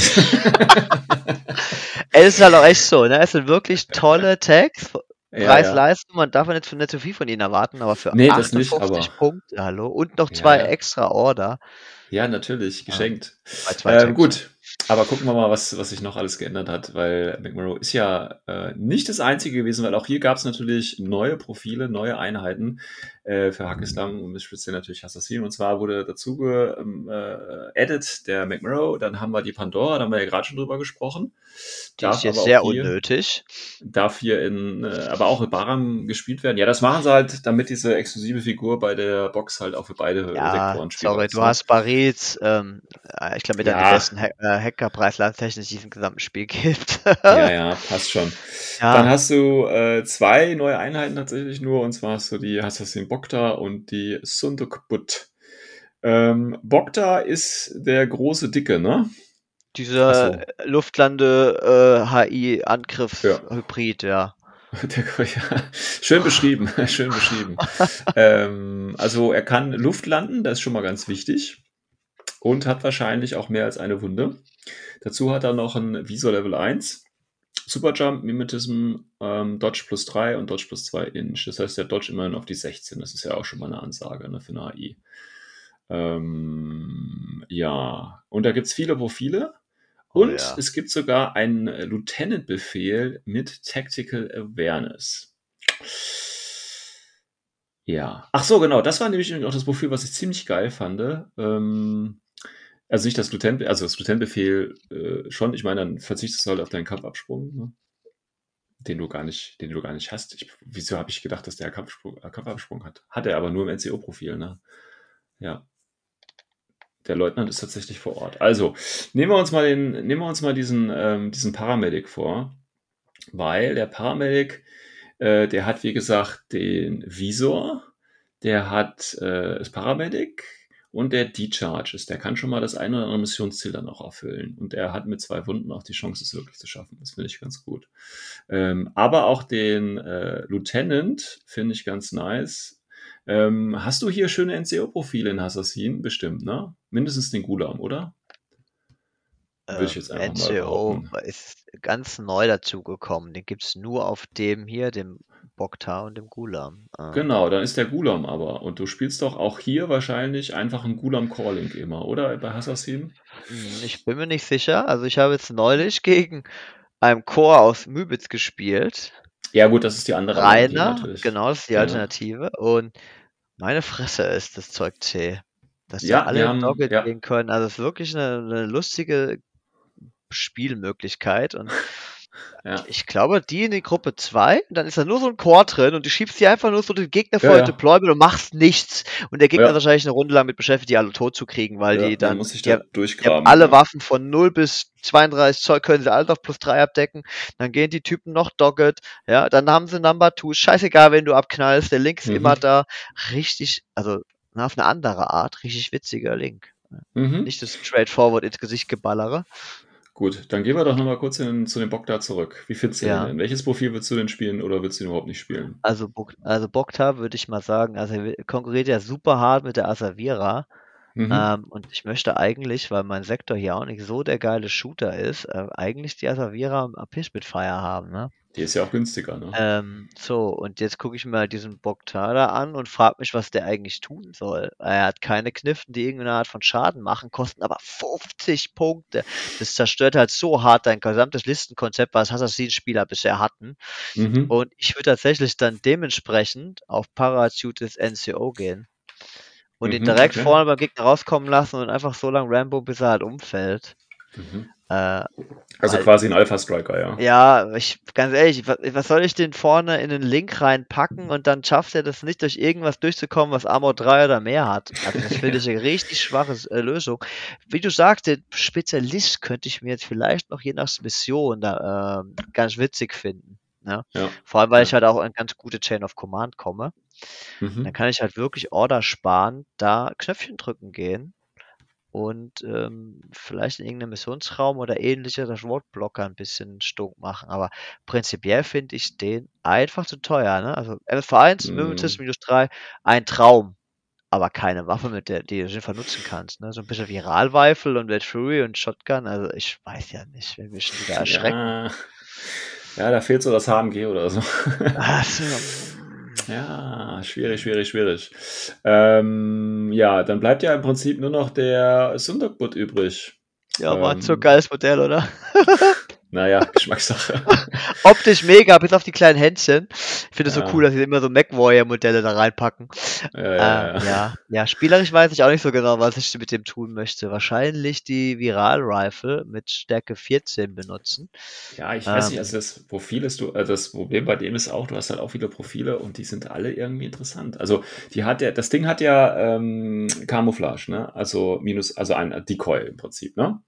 Es ist halt auch echt so, ne? Es sind wirklich tolle Tags. Ja, Preis-Leistung, man darf ja nicht, nicht zu viel von ihnen erwarten, aber für Nee, das nicht, 58 aber- Punkte, hallo, und noch zwei extra Order. Ja, natürlich, geschenkt. Ähm, gut, aber gucken wir mal, was, was sich noch alles geändert hat, weil McMurrow ist ja äh, nicht das Einzige gewesen, weil auch hier gab es natürlich neue Profile, neue Einheiten äh, für Hackislam und speziell natürlich Assassin. Und zwar wurde dazu ge, ähm, äh, der McMurrow, dann haben wir die Pandora, da haben wir ja gerade schon drüber gesprochen. Die ist jetzt sehr hier- unnötig. darf hier in, äh, aber auch in Baram gespielt werden. Ja, das machen sie halt, damit diese exklusive Figur bei der Box halt auch für beide Ja, Sektoren spielbar sorry, du ne? hast Paris, ähm, äh, ich glaube, mit Ja. der besten Hack äh, Hackerpreis landtechnisch die es im gesamten Spiel gibt. Ja, ja, passt schon. Ja. Dann hast du äh, zwei neue Einheiten tatsächlich nur, und zwar hast du die Assassin Bokta und die Sundukbut. Ähm, Bokta ist der große Dicke, ne? Dieser Ach Luftlande äh, ja. Ja, schön beschrieben, schön beschrieben. ähm, also er kann Luft landen, das ist schon mal ganz wichtig. Und hat wahrscheinlich auch mehr als eine Wunde. Dazu hat er noch ein Visor Level 1. Superjump, Mimetism, ähm, Dodge plus 3 und Dodge plus 2 Inch. Das heißt, der Dodge immerhin auf die 16. Das ist ja auch schon mal eine Ansage ne, für eine AI. Ähm, ja, und da gibt es viele Profile. Oh Und ja. es gibt sogar einen äh, Lieutenant-Befehl mit Tactical Awareness. Ja. Ach so, genau. Das war nämlich auch das Profil, was ich ziemlich geil fand. Ähm, also nicht das Lieutenant, also das Lieutenant-Befehl äh, schon. Ich meine, dann verzichtest du halt auf deinen Kampfabsprung, ne? den du gar nicht, den du gar nicht hast. Ich, wieso habe ich gedacht, dass der Kampfsprung, äh, Kampfabsprung hat? Hat er aber nur im NCO-Profil, ne? Ja. der Leutnant ist tatsächlich vor Ort. Also, nehmen wir uns mal, den, nehmen wir uns mal diesen, ähm, diesen Paramedic vor, weil der Paramedic, äh, der hat, wie gesagt, den Visor, der hat äh, das Paramedic und der Decharge ist. Der kann schon mal das eine oder andere Missionsziel dann auch erfüllen. Und er hat mit zwei Wunden auch die Chance, es wirklich zu schaffen. Das finde ich ganz gut. Ähm, aber auch den äh, Lieutenant finde ich ganz nice. Ähm, hast du hier schöne NCO-Profile in Assassin? Bestimmt, ne? Mindestens den Gulam, oder? Würde ich jetzt einfach mal NCO ist ganz neu dazugekommen. Den gibt es nur auf dem hier, dem Bokta und dem Gulam. Ah. Genau, dann ist der Gulam aber. Und du spielst doch auch hier wahrscheinlich einfach einen Gulam Calling immer, oder? Bei Assassin? Hm, ich bin mir nicht sicher. Also ich habe jetzt neulich gegen einen Chor aus Mübitz gespielt. Ja, gut, das ist die andere Rainer, genau, das ist die Alternative. Ja. Und meine Fresse ist das Zeug zäh. Dass ja, alle haben, Dogged ja. gehen können. Also es ist wirklich eine, eine lustige Spielmöglichkeit. Und ja. Ich glaube, die in die Gruppe 2, dann ist da nur so ein Core drin und du schiebst die einfach nur so den Gegner vor ja, ja. Deployment und machst nichts. Und der Gegner ja. ist wahrscheinlich eine Runde lang mit beschäftigt, die alle tot zu kriegen, weil die dann, muss ich da die, die alle Waffen von 0 bis 32 Zoll können sie alle auf plus 3 abdecken. Dann gehen die Typen noch dogged. Ja, dann haben sie Number 2. Scheißegal, wenn du abknallst. Der Link ist mhm. immer da. Richtig, also na, auf eine andere Art, richtig witziger Link. Mhm. Nicht das straightforward ins Gesicht geballere. Gut, dann gehen wir doch nochmal kurz in, zu dem Bokta zurück. Wie findest du ja. den denn? Welches Profil willst du denn spielen oder willst du ihn überhaupt nicht spielen? Also, also Bokta würde ich mal sagen, also er konkurriert ja super hart mit der Asavira. Mhm. Ähm, und ich möchte eigentlich, weil mein Sektor hier auch nicht so der geile Shooter ist, äh, eigentlich die Asavira am Fire haben, ne? Die ist ja auch günstiger, ne? Ähm, so, und jetzt gucke ich mir halt diesen Boktada an und frage mich, was der eigentlich tun soll. Er hat keine Kniften, die irgendeine Art von Schaden machen, kosten aber 50 Punkte. Das zerstört halt so hart dein gesamtes Listenkonzept, was Assassin-Spieler bisher hatten. Mhm. Und ich würde tatsächlich dann dementsprechend auf Parachute des NCO gehen und ihn mhm, direkt okay. vorne beim Gegner rauskommen lassen und einfach so lange Rambo, bis er halt umfällt. Mhm. Äh, also weil, quasi ein Alpha-Striker, ja. Ja, ich, ganz ehrlich, was, was, soll ich den vorne in den Link reinpacken und dann schafft er das nicht durch irgendwas durchzukommen, was Armor 3 oder mehr hat. Also das finde ich eine richtig schwache äh, Lösung. Wie du sagst, den Spezialist könnte ich mir jetzt vielleicht noch je nach Mission da äh, ganz witzig finden. Ne? Ja. Vor allem, weil ja. ich halt auch in ganz gute Chain of Command komme. Mhm. Dann kann ich halt wirklich Order sparen, da Knöpfchen drücken gehen und ähm, vielleicht in irgendeinem Missionsraum oder ähnlicher das Roadblocker ein bisschen stunk machen. Aber prinzipiell finde ich den einfach zu teuer. Ne? Also MSV1, mhm. minus 3, ein Traum. Aber keine Waffe, mit der die du sinnvoll nutzen kannst. Ne? So ein bisschen Viralweifel und Red Fury und Shotgun. Also ich weiß ja nicht, wenn wir schon wieder erschrecken. Ja. Ja, da fehlt so das HMG oder so. Ach so. Ja, schwierig, schwierig, schwierig. Ähm, ja, dann bleibt ja im Prinzip nur noch der Sundogbut übrig. Ja, ähm, war so geiles Modell, oder? Naja, Geschmackssache. Optisch mega, bis auf die kleinen Händchen. Ich finde es ja. so cool, dass sie immer so MacWarrior-Modelle da reinpacken. Ja ja, äh, ja, ja. spielerisch weiß ich auch nicht so genau, was ich mit dem tun möchte. Wahrscheinlich die Viral-Rifle mit Stärke 14 benutzen. Ja, ich weiß ähm, nicht, also das Profil ist du, also das Problem bei dem ist auch, du hast halt auch viele Profile und die sind alle irgendwie interessant. Also die hat ja, das Ding hat ja ähm, Camouflage, ne? Also minus, also ein Decoy im Prinzip, ne?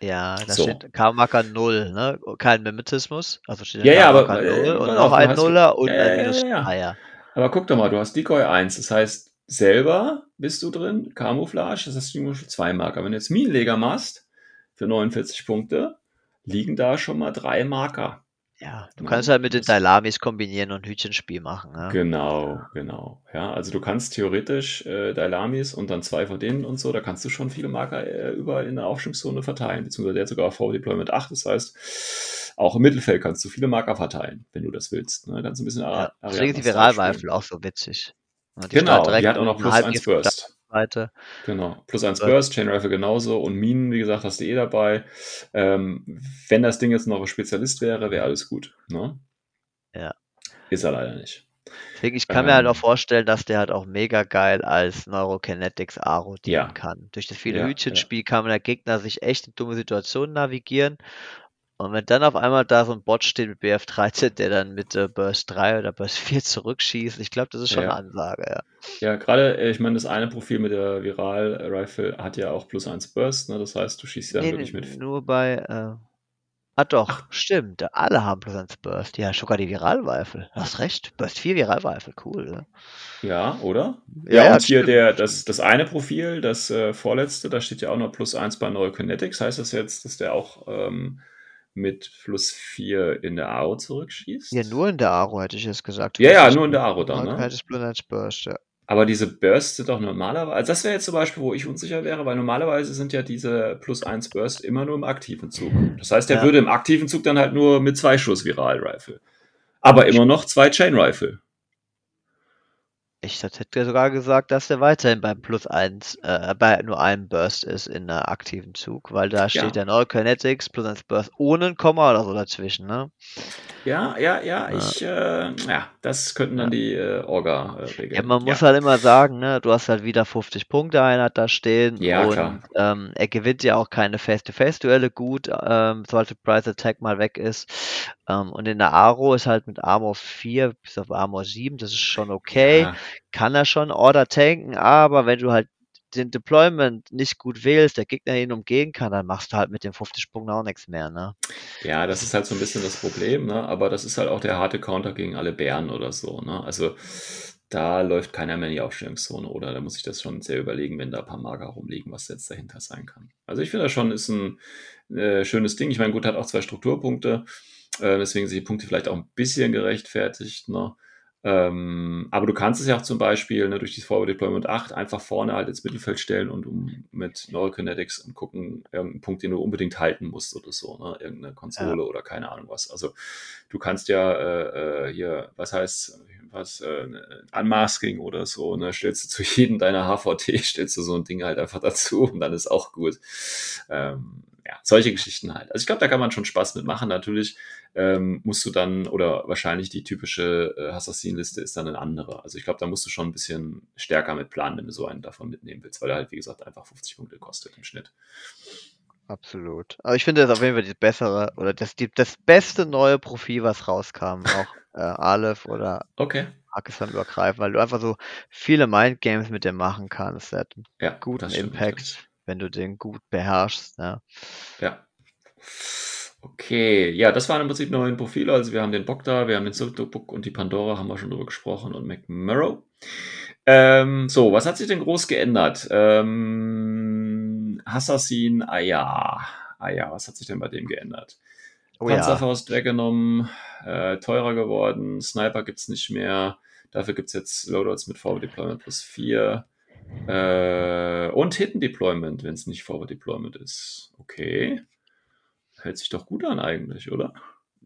Ja, da so. steht K-Marker 0, ne? Kein Mimetismus. Also steht ja, ja, aber, 0 äh, und noch ein Nuller und ein Minus ja, ja. ja. Aber guck doch mal, du hast Decoy 1, das heißt, selber bist du drin, Camouflage, das heißt, du musst zwei Marker. Wenn du jetzt Minenleger machst, für 49 Punkte, liegen da schon mal drei Marker. Ja, du kannst halt mit den Dailamis kombinieren und Hütchenspiel machen. Ja. Genau, genau. Ja, also du kannst theoretisch äh, Dailamis und dann zwei von denen und so, da kannst du schon viele Marker äh, überall in der Aufstiegszone verteilen, beziehungsweise der hat sogar V-Deployment 8, das heißt, auch im Mittelfeld kannst du viele Marker verteilen, wenn du das willst. Ne? Kannst ein bisschen ja, Deswegen die Viralweifel auch so witzig. Die genau, die hat auch noch plus 1 Burst. Seite. Genau, plus eins Burst, Chain Rifle genauso und Minen, wie gesagt, hast du eh dabei. Ähm, wenn das Ding jetzt noch ein Spezialist wäre, wäre alles gut. Ne? Ja. Ist er leider nicht. Deswegen, ich kann ähm, mir halt auch ähm. vorstellen, dass der halt auch mega geil als Neurokinetics Aro dienen ja. kann. Durch das viele ja, Hütchenspiel ja. kann man der Gegner sich echt in dumme Situationen navigieren Und wenn dann auf einmal da so ein Bot steht mit BF13, der dann mit äh, Burst 3 oder Burst 4 zurückschießt, ich glaube, das ist schon Ja. eine Ansage, ja. Ja, gerade, äh, ich meine, das eine Profil mit der Viral-Rifle hat ja auch plus 1 Burst, ne? Das heißt, du schießt ja Nee, wirklich nee, mit. nur bei, äh, ah doch, stimmt, alle haben plus 1 Burst. Ja, sogar die Viralweifel. Du hast recht, Burst 4 Viralweifel, cool. Ja, Ja, oder? Ja, Ja, und hier stimmt, der, das, das eine Profil, das äh, vorletzte, da steht ja auch noch plus 1 bei Neurokinetics. Heißt das jetzt, dass der auch ähm, mit plus 4 in der AO zurückschießt? Ja, nur in der Aro hätte ich jetzt gesagt. Ja, ja, nur in der Aro dann, du ne? hättest plus 1 Burst, ja. Aber diese Bursts sind doch normalerweise, also das wäre jetzt zum Beispiel, wo ich unsicher wäre, weil normalerweise sind ja diese plus 1 Burst immer nur im aktiven Zug. Das heißt, er Ja. würde im aktiven Zug dann halt nur mit zwei Schuss Viral Rifle. Aber immer noch zwei Chain Rifle. Ich hätte sogar gesagt, dass der weiterhin beim Plus 1, äh, bei nur einem Burst ist in der aktiven Zug, weil da steht ja Neurokinetics plus 1 Burst ohne ein Komma oder so dazwischen, ne? Ja, ja, ja, Ja. ich, äh, ja, das könnten dann die äh, Orga äh, regeln. Ja, man muss halt immer sagen, ne, du hast halt wieder 50 Punkte Einheit da stehen Ja, und klar. ähm, er gewinnt ja auch keine Face-to-Face-Duelle gut, ähm, sollte Price Attack mal weg ist. Ähm, und in der Aro ist halt mit Armor 4 bis auf Armor 7, das ist schon okay. Ja, kann er schon Order tanken, aber wenn du halt den Deployment nicht gut wählst, der Gegner ihn umgehen kann, dann machst du halt mit den 50 Punkten auch nichts mehr, ne? ja, das ist halt so ein bisschen das Problem, ne? aber das ist halt auch der harte Counter gegen alle Bären oder so. Ne? Also da läuft keiner mehr in die Aufstellungszone oder da muss ich das schon sehr überlegen, wenn da ein paar Marker rumliegen, was jetzt dahinter sein kann. Also ich finde das schon ist ein äh, schönes Ding. Ich meine, gut, hat auch zwei Strukturpunkte, äh, deswegen sind die Punkte vielleicht auch ein bisschen gerechtfertigt. Ne? Ähm, aber du kannst es ja auch zum Beispiel ne, durch die Forward Deployment 8 einfach vorne halt ins Mittelfeld stellen und um mit Neurokinetics und gucken, irgendeinen Punkt, den du unbedingt halten musst oder so, ne? irgendeine Konsole oder keine Ahnung was. Also du kannst ja äh, äh, hier, was heißt, was, äh, Unmasking oder so, ne? stellst du zu jedem deiner HVT, stellst du so ein Ding halt einfach dazu und dann ist auch gut. Ähm, ja, solche Geschichten halt. Also ich glaube, da kann man schon Spaß mitmachen. Natürlich ähm, musst du dann, oder wahrscheinlich die typische äh, Assassin-Liste ist dann eine andere. Also ich glaube, da musst du schon ein bisschen stärker mit planen, wenn du so einen davon mitnehmen willst, weil er halt, wie gesagt, einfach 50 Punkte kostet im Schnitt. Absolut. Aber ich finde das auf jeden Fall die bessere oder das, die, das beste neue Profil, was rauskam, auch äh, Aleph oder Okay. Pakistan übergreifend, weil du einfach so viele Mindgames mit dem machen kannst. Der hat einen Ja, guten das stimmt Impact, wenn du den gut beherrschst. Ja. Ja. Okay, ja, das waren im Prinzip neue Profile. Also wir haben den Bock da, wir haben den Silverbook und die Pandora haben wir schon drüber gesprochen und McMurrow. Ähm, so, was hat sich denn groß geändert? Ähm, Assassin, ah ja, ah ja, was hat sich denn bei dem geändert? Oh ja. Panzerfaust weggenommen, äh, teurer geworden, Sniper gibt's nicht mehr, dafür gibt's jetzt Loadouts mit Forward Deployment plus 4 äh, und Hidden Deployment, wenn es nicht Forward Deployment ist. Okay. Hört sich doch gut an eigentlich, oder?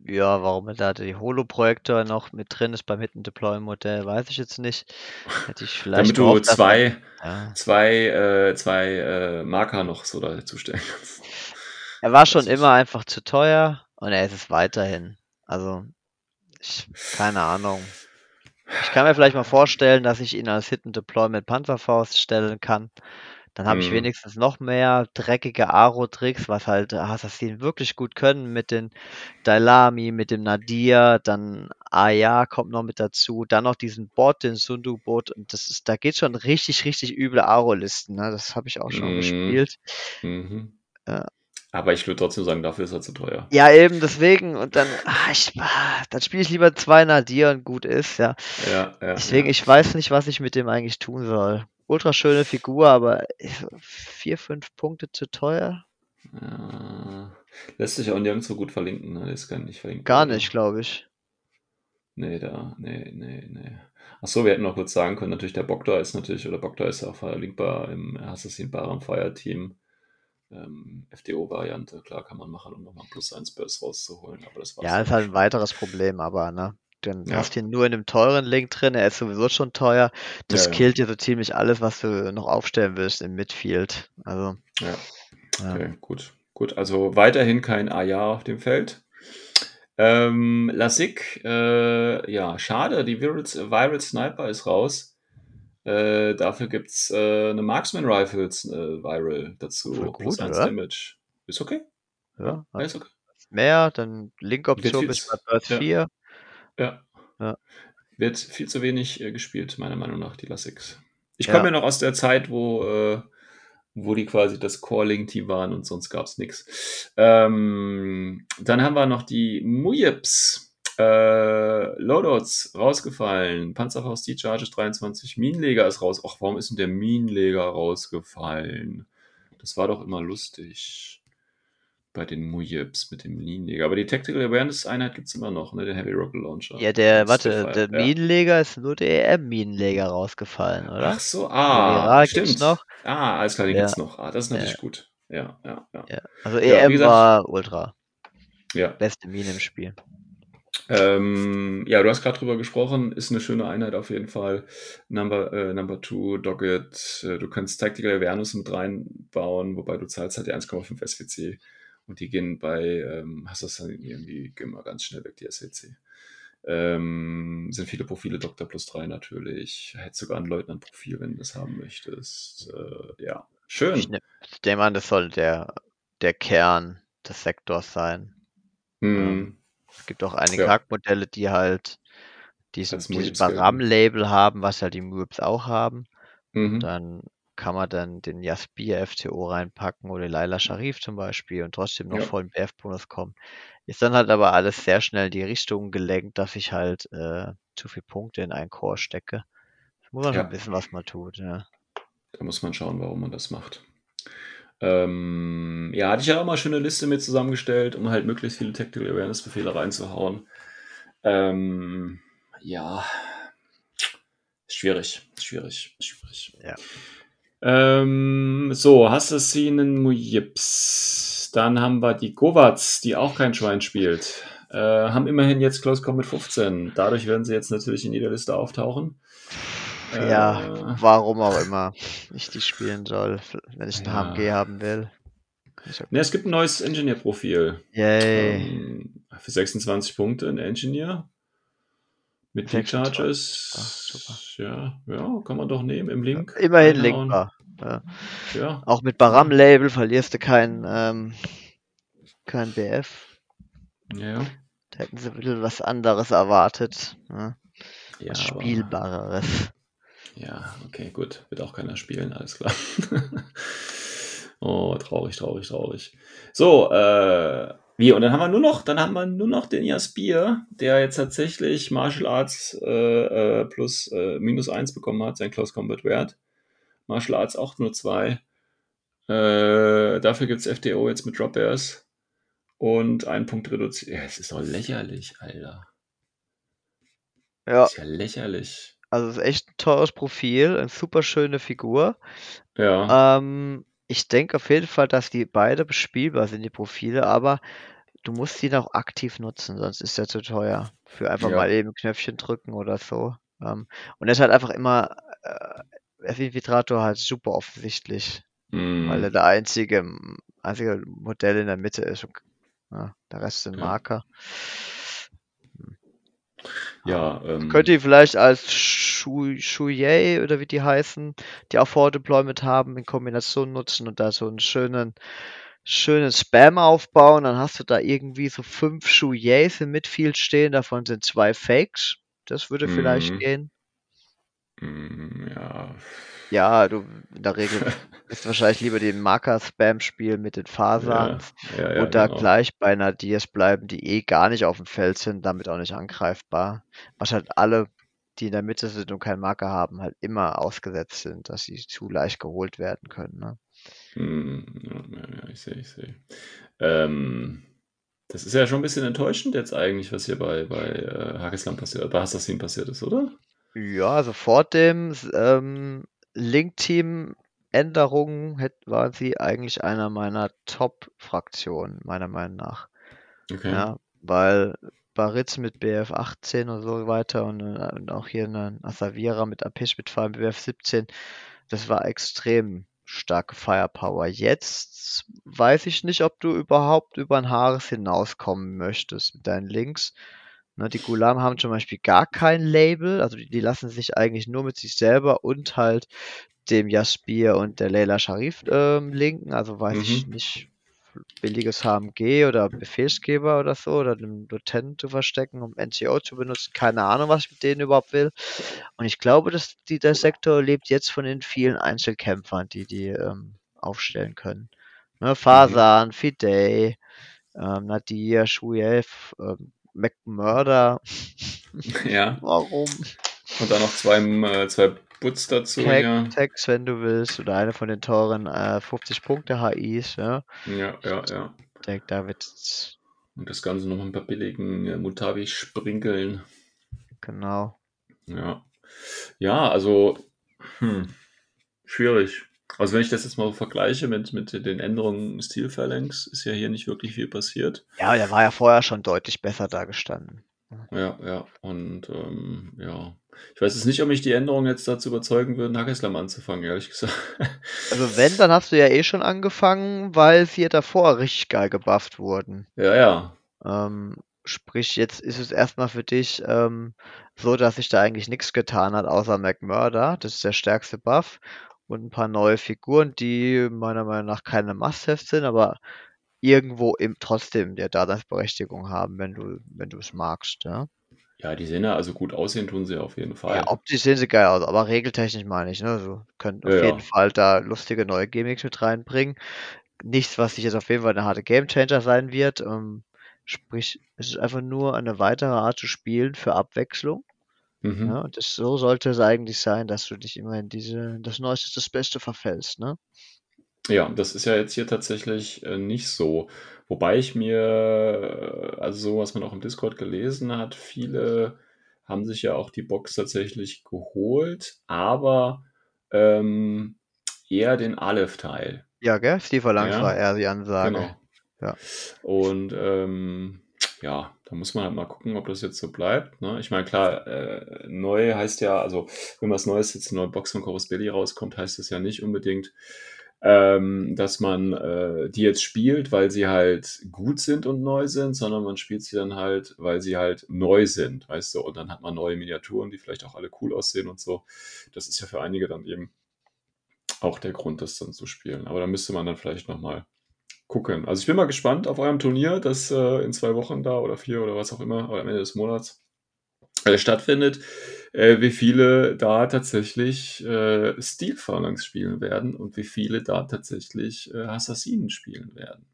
Ja, warum da die Holo-Projektor noch mit drin ist beim Hidden Deploy Modell, weiß ich jetzt nicht. Hätte ich vielleicht Damit du gehofft, zwei, ja. zwei, äh, zwei äh, Marker noch so dazu stellen kannst. Er war schon immer einfach zu teuer und er ist es weiterhin. Also, ich, keine Ahnung. Ich kann mir vielleicht mal vorstellen, dass ich ihn als Hidden Deploy mit Panzerfaust stellen kann. Dann habe ich Mhm. wenigstens noch mehr dreckige Aro-Tricks, was halt Assassin wirklich gut können mit den Dailami, mit dem Nadir, dann Aya kommt noch mit dazu, dann noch diesen Bot, den Sundu-Bot und das ist, da geht schon richtig, richtig üble Aro-Listen, ne? Das habe ich auch schon Mhm. gespielt. Mhm. Ja. Aber ich würde trotzdem sagen, dafür ist er zu teuer. Ja, eben deswegen und dann, ah, ich, ah, dann spiele ich lieber zwei Nadir und gut ist, ja. Ja, ja, Deswegen, ja. ich weiß nicht, was ich mit dem eigentlich tun soll. Ultra schöne Figur, aber vier, fünf Punkte zu teuer? Ja. Lässt sich auch nirgendwo gut verlinken, ne? Das kann nicht verlinken. Gar nicht, glaube ich. Nee, da, nee, nee, nee. Achso, wir hätten noch kurz sagen können, natürlich der Bogda ist natürlich, oder Bogda ist auch verlinkbar im Assassin Baran Fire Team. Ähm, FDO-Variante, klar kann man machen, um nochmal plus 1 Burst rauszuholen, aber das war's Ja, ist halt ein weiteres Problem, aber, ne? Dann Ja. hast du ihn nur in einem teuren Link drin, er ist sowieso schon teuer. Das Ja, ja. killt dir so ziemlich alles, was du noch aufstellen willst im Midfield. Also, Ja, okay, gut. Gut, also weiterhin kein AJA auf dem Feld. Ähm, Lasik, äh, ja, schade, die Viral, Viral Sniper ist raus. Äh, dafür gibt's äh, eine Marksman Rifles äh, Viral dazu. Voll plus gut, 1 oder? Damage. Ist okay? ja. Ja, ist okay. mehr, dann linke Wird Option viel bis bei ja, 4. ja. Ja. Wird viel zu wenig äh, gespielt, meiner Meinung nach, die Lassix. Ich Ja. komme ja noch aus der Zeit, wo, äh, wo die quasi das Calling-Team waren und sonst gab es nichts. Ähm, dann haben wir noch die Mujips. Äh, Loadouts rausgefallen. Panzerfaust, die Charges 23. Minenleger ist raus. Ach, warum ist denn der Minenleger rausgefallen? Das war doch immer lustig. Bei den Mujips mit dem Minenleger. Aber die Tactical Awareness Einheit gibt es immer noch, ne? Den Heavy Rocket Launcher. Ja, der, warte, der ja. Minenleger ist nur der EM-Minenleger rausgefallen, oder? Ach so, Der ah, stimmt. noch. Ah, alles klar, den Ja. gibt's noch. Ah, das ist natürlich Ja. gut. Ja, ja, ja. Ja. Also EM gesagt- war Ultra. Ja, Beste Mine im Spiel. ähm, ja du hast gerade drüber gesprochen, ist eine schöne Einheit auf jeden Fall. Number, äh, Number two, Dogged, äh, du kannst Tactical Awareness mit reinbauen, wobei du zahlst halt die 1,5 SWC und die gehen bei, ähm, dann irgendwie, gehen mal ganz schnell weg, die SWC. Ähm, sind viele Profile, Doktor plus 3 natürlich. Hätte sogar ein Leutnant-Profil, wenn du das haben möchtest. Äh, ja, schön. Ich, ne, ich nehme an, das soll der, der Kern des Sektors sein. Hm. Es gibt auch einige Ja. Hackmodelle, die halt diesen, gelten. Baram-Label haben, was halt die Muips auch haben. Mhm. Dann kann man dann den Jaspir FTO reinpacken oder Laila Sharif zum Beispiel und trotzdem noch Ja. voll BF-Bonus kommen. Ist dann halt aber alles sehr schnell in die Richtung gelenkt, dass ich halt äh, zu viel Punkte in einen Core stecke. Das muss man Ja. schon wissen, was man tut. Ja. Da muss man schauen, warum man das macht. Ähm, ja, hatte ich ja auch mal eine schöne Liste mit zusammengestellt, um halt möglichst viele Tactical Awareness Befehle reinzuhauen. Ähm, ja, schwierig, schwierig, schwierig. Ja. Ähm, so, Assassinen Mujips. Dann haben wir die Govats, die auch kein Schwein spielt. Äh, haben immerhin jetzt Close Combat 15. Dadurch werden sie jetzt natürlich in jeder Liste auftauchen. ja, Äh, warum auch immer ich die spielen soll, wenn ich einen Ja. HMG haben will. Auch- Ne, es gibt ein neues Engineer-Profil. Yay. Ähm, für 26 Punkte ein Engineer. Mit 26. Charges. Ja, ja, kann man doch nehmen im Link. Immerhin reinhauen. linkbar. Ja. Ja, Auch mit Baram-Label verlierst du kein, ähm, kein BF. ja. Da hätten sie ein bisschen was anderes erwartet. Ne? ja Was aber- Spielbareres. Ja, okay, gut. Wird auch keiner spielen, alles klar. oh, traurig, traurig, traurig. So, äh, wie, und dann haben wir nur noch, dann haben wir nur noch den Jaspir, der jetzt tatsächlich Martial Arts äh, äh, plus äh, minus eins bekommen hat, sein Close Combat Wert. Martial Arts auch nur zwei. Äh, dafür gibt's FDO jetzt mit Drop Bears. Und einen Punkt reduziert. Ja, es ist doch lächerlich, Alter. Ja, ist ja lächerlich. also es ist echt ein teures Profil, eine super schöne Figur. Ja. Ähm, ich denke auf jeden Fall, dass die beide bespielbar sind, die Profile, aber du musst die auch aktiv nutzen, sonst ist der zu teuer. Für einfach Ja. mal eben Knöpfchen drücken oder so. Ähm, und er ist halt einfach immer, äh, Infiltrator halt super offensichtlich, weil er Hm. der einzige, einzige Modell in der Mitte ist. Und, ja, der Rest sind Ja. Marker. Ja, ähm, Könnt ihr vielleicht als Shu- Shuye oder wie die heißen, die auch Forward Deployment haben, in Kombination nutzen und da so einen schönen, schönen Spam aufbauen. Dann hast du da irgendwie so fünf Shuyes im Midfield stehen, davon sind zwei Fakes. Das würde vielleicht Mhm. gehen. Mm, ja. Ja, du in der Regel ist wahrscheinlich lieber den Marker-Spam spielen mit den Ja, Fasans ja, ja, und da genau. gleich bei einer DS bleiben, die eh gar nicht auf dem Feld sind, damit auch nicht angreifbar. Was halt alle, die in der Mitte sind und keinen Marker haben, halt immer ausgesetzt sind, dass sie zu leicht geholt werden können. Ne? Mm, ja, ja, ja, ich sehe, ich sehe. Ähm, das ist ja schon ein bisschen enttäuschend jetzt eigentlich, was hier bei, bei äh, Hakislam passiert, bei Assassin passiert ist, oder? Ja, also vor dem ähm, Link-Team-Änderungen hätt- waren sie eigentlich einer meiner Top-Fraktionen, meiner Meinung nach. Okay. Ja, weil Baritz mit BF 18 und so weiter und, äh, und auch hier eine Asavira mit Apish mit vor allem BF 17, das war extrem starke Firepower. Jetzt weiß ich nicht, ob du überhaupt über ein Haares hinauskommen möchtest mit deinen Links. Ne, die Gulam haben zum Beispiel gar kein Label, also die, die lassen sich eigentlich nur mit sich selber und halt dem Jaspir und der Leila Sharif ähm, linken, also weiß ich Mhm. nicht, billiges HMG oder Befehlsgeber oder so oder einem Lieutenant zu verstecken, um NCO zu benutzen. Keine Ahnung, was ich mit denen überhaupt will. Und ich glaube, dass die, der Sektor lebt jetzt von den vielen Einzelkämpfern, die die ähm, aufstellen können. Ne, Fasan, Fidei, ähm, Nadir, Shuyev, ähm, McMurder. Ja. Warum? Und dann noch zwei, äh, zwei Butz dazu. Tag, ja. Tags, wenn du willst, oder eine von den teuren äh, 50 Punkte HIs, ja. ja, ja, ja. Ich denke, da wird Und das Ganze noch mit ein paar billigen äh, Mutavi sprinkeln. genau. Ja. Ja, also hm, schwierig. Also wenn ich das jetzt mal vergleiche mit, mit den Änderungen Stilphalanx, ist ja hier nicht wirklich viel passiert. Ja, der war ja vorher schon deutlich besser dagestanden. Ja, ja. Und ähm, ja. Ich weiß jetzt nicht, ob mich die Änderungen jetzt dazu überzeugen würden, Hackeslam anzufangen, ehrlich gesagt. Also wenn, dann hast du ja eh schon angefangen, weil sie ja davor richtig geil gebufft wurden. ja, ja. Ähm, sprich, jetzt ist es erstmal für dich ähm, so, dass sich da eigentlich nichts getan hat, außer McMurder. Das ist der stärkste Buff. Und ein paar neue Figuren, die meiner Meinung nach keine Must-Haves sind, aber irgendwo im, trotzdem der Daseinsberechtigung haben, wenn du, wenn du es magst, ja. Ja, die sehen ja also gut aussehen, tun sie auf jeden Fall. Ja, optisch sehen sie geil aus, aber regeltechnisch meine ich, ne? Also könnt auf Ja, ja. jeden Fall da lustige neue Gimmicks mit reinbringen. Nichts, was sich jetzt auf jeden Fall eine harte Gamechanger sein wird. Ähm, sprich, es ist einfach nur eine weitere Art zu spielen für Abwechslung. Mhm. Ja, und das, so sollte es eigentlich sein, dass du dich immer in diese, das Neueste ist das Beste verfällst, ne? Ja, das ist ja jetzt hier tatsächlich äh, nicht so. Wobei ich mir, äh, also so was man auch im Discord gelesen hat, viele haben sich ja auch die Box tatsächlich geholt, aber ähm, eher den Aleph-Teil. Ja, gell? Steve Lang Ja, war eher die Ansage. Genau. Ja. Und ähm, ja, da muss man halt mal gucken, ob das jetzt so bleibt. Ne? Ich meine, klar, äh, neu heißt ja, also wenn was Neues jetzt eine neue Box von Corus Belli rauskommt, heißt das ja nicht unbedingt, ähm, dass man äh, die jetzt spielt, weil sie halt gut sind und neu sind, sondern man spielt sie dann halt, weil sie halt neu sind, weißt du, und dann hat man neue Miniaturen, die vielleicht auch alle cool aussehen und so. Das ist ja für einige dann eben auch der Grund, das dann zu spielen. Aber da müsste man dann vielleicht nochmal gucken. Also ich bin mal gespannt auf eurem Turnier, das äh, in zwei Wochen da oder vier oder was auch immer, oder am Ende des Monats äh, stattfindet, äh, wie viele da tatsächlich äh, Steel Phalanx spielen werden und wie viele da tatsächlich äh, Assassinen spielen werden.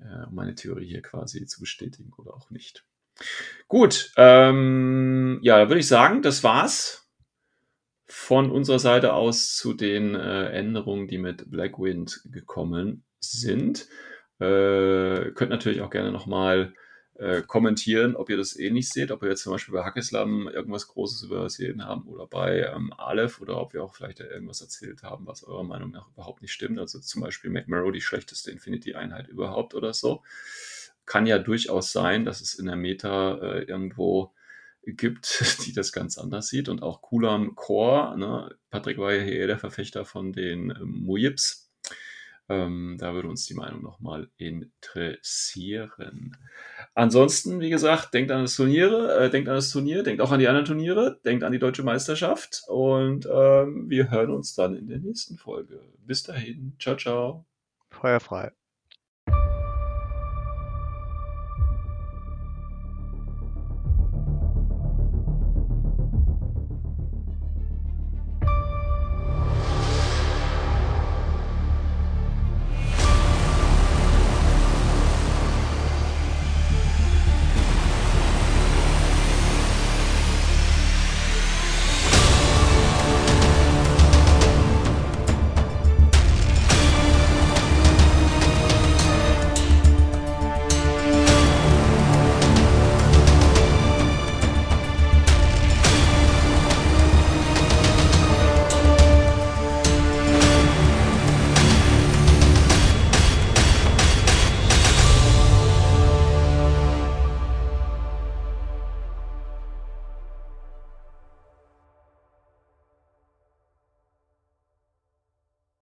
Äh, um meine Theorie hier quasi zu bestätigen oder auch nicht. Gut, ähm, ja, da würde ich sagen, das war's von unserer Seite aus zu den äh, Änderungen, die mit Blackwind gekommen sind. Äh, könnt natürlich auch gerne nochmal äh, kommentieren, ob ihr das ähnlich seht, ob ihr jetzt zum Beispiel bei Hackeslam irgendwas Großes übersehen haben oder bei ähm, Aleph oder ob wir auch vielleicht irgendwas erzählt haben, was eurer Meinung nach überhaupt nicht stimmt. Also zum Beispiel McMurrow die schlechteste Infinity-Einheit überhaupt oder so. Kann ja durchaus sein, dass es in der Meta äh, irgendwo gibt, die das ganz anders sieht. Und auch Kulam Core, ne? Patrick war ja hier der Verfechter von den ähm, Mujips. Ähm, da würde uns die Meinung nochmal interessieren. Ansonsten, wie gesagt, denkt an das Turniere, äh, denkt an das Turnier, denkt auch an die anderen Turniere, denkt an die deutsche Meisterschaft und ähm, wir hören uns dann in der nächsten Folge. Bis dahin, ciao, ciao. Feuerfrei.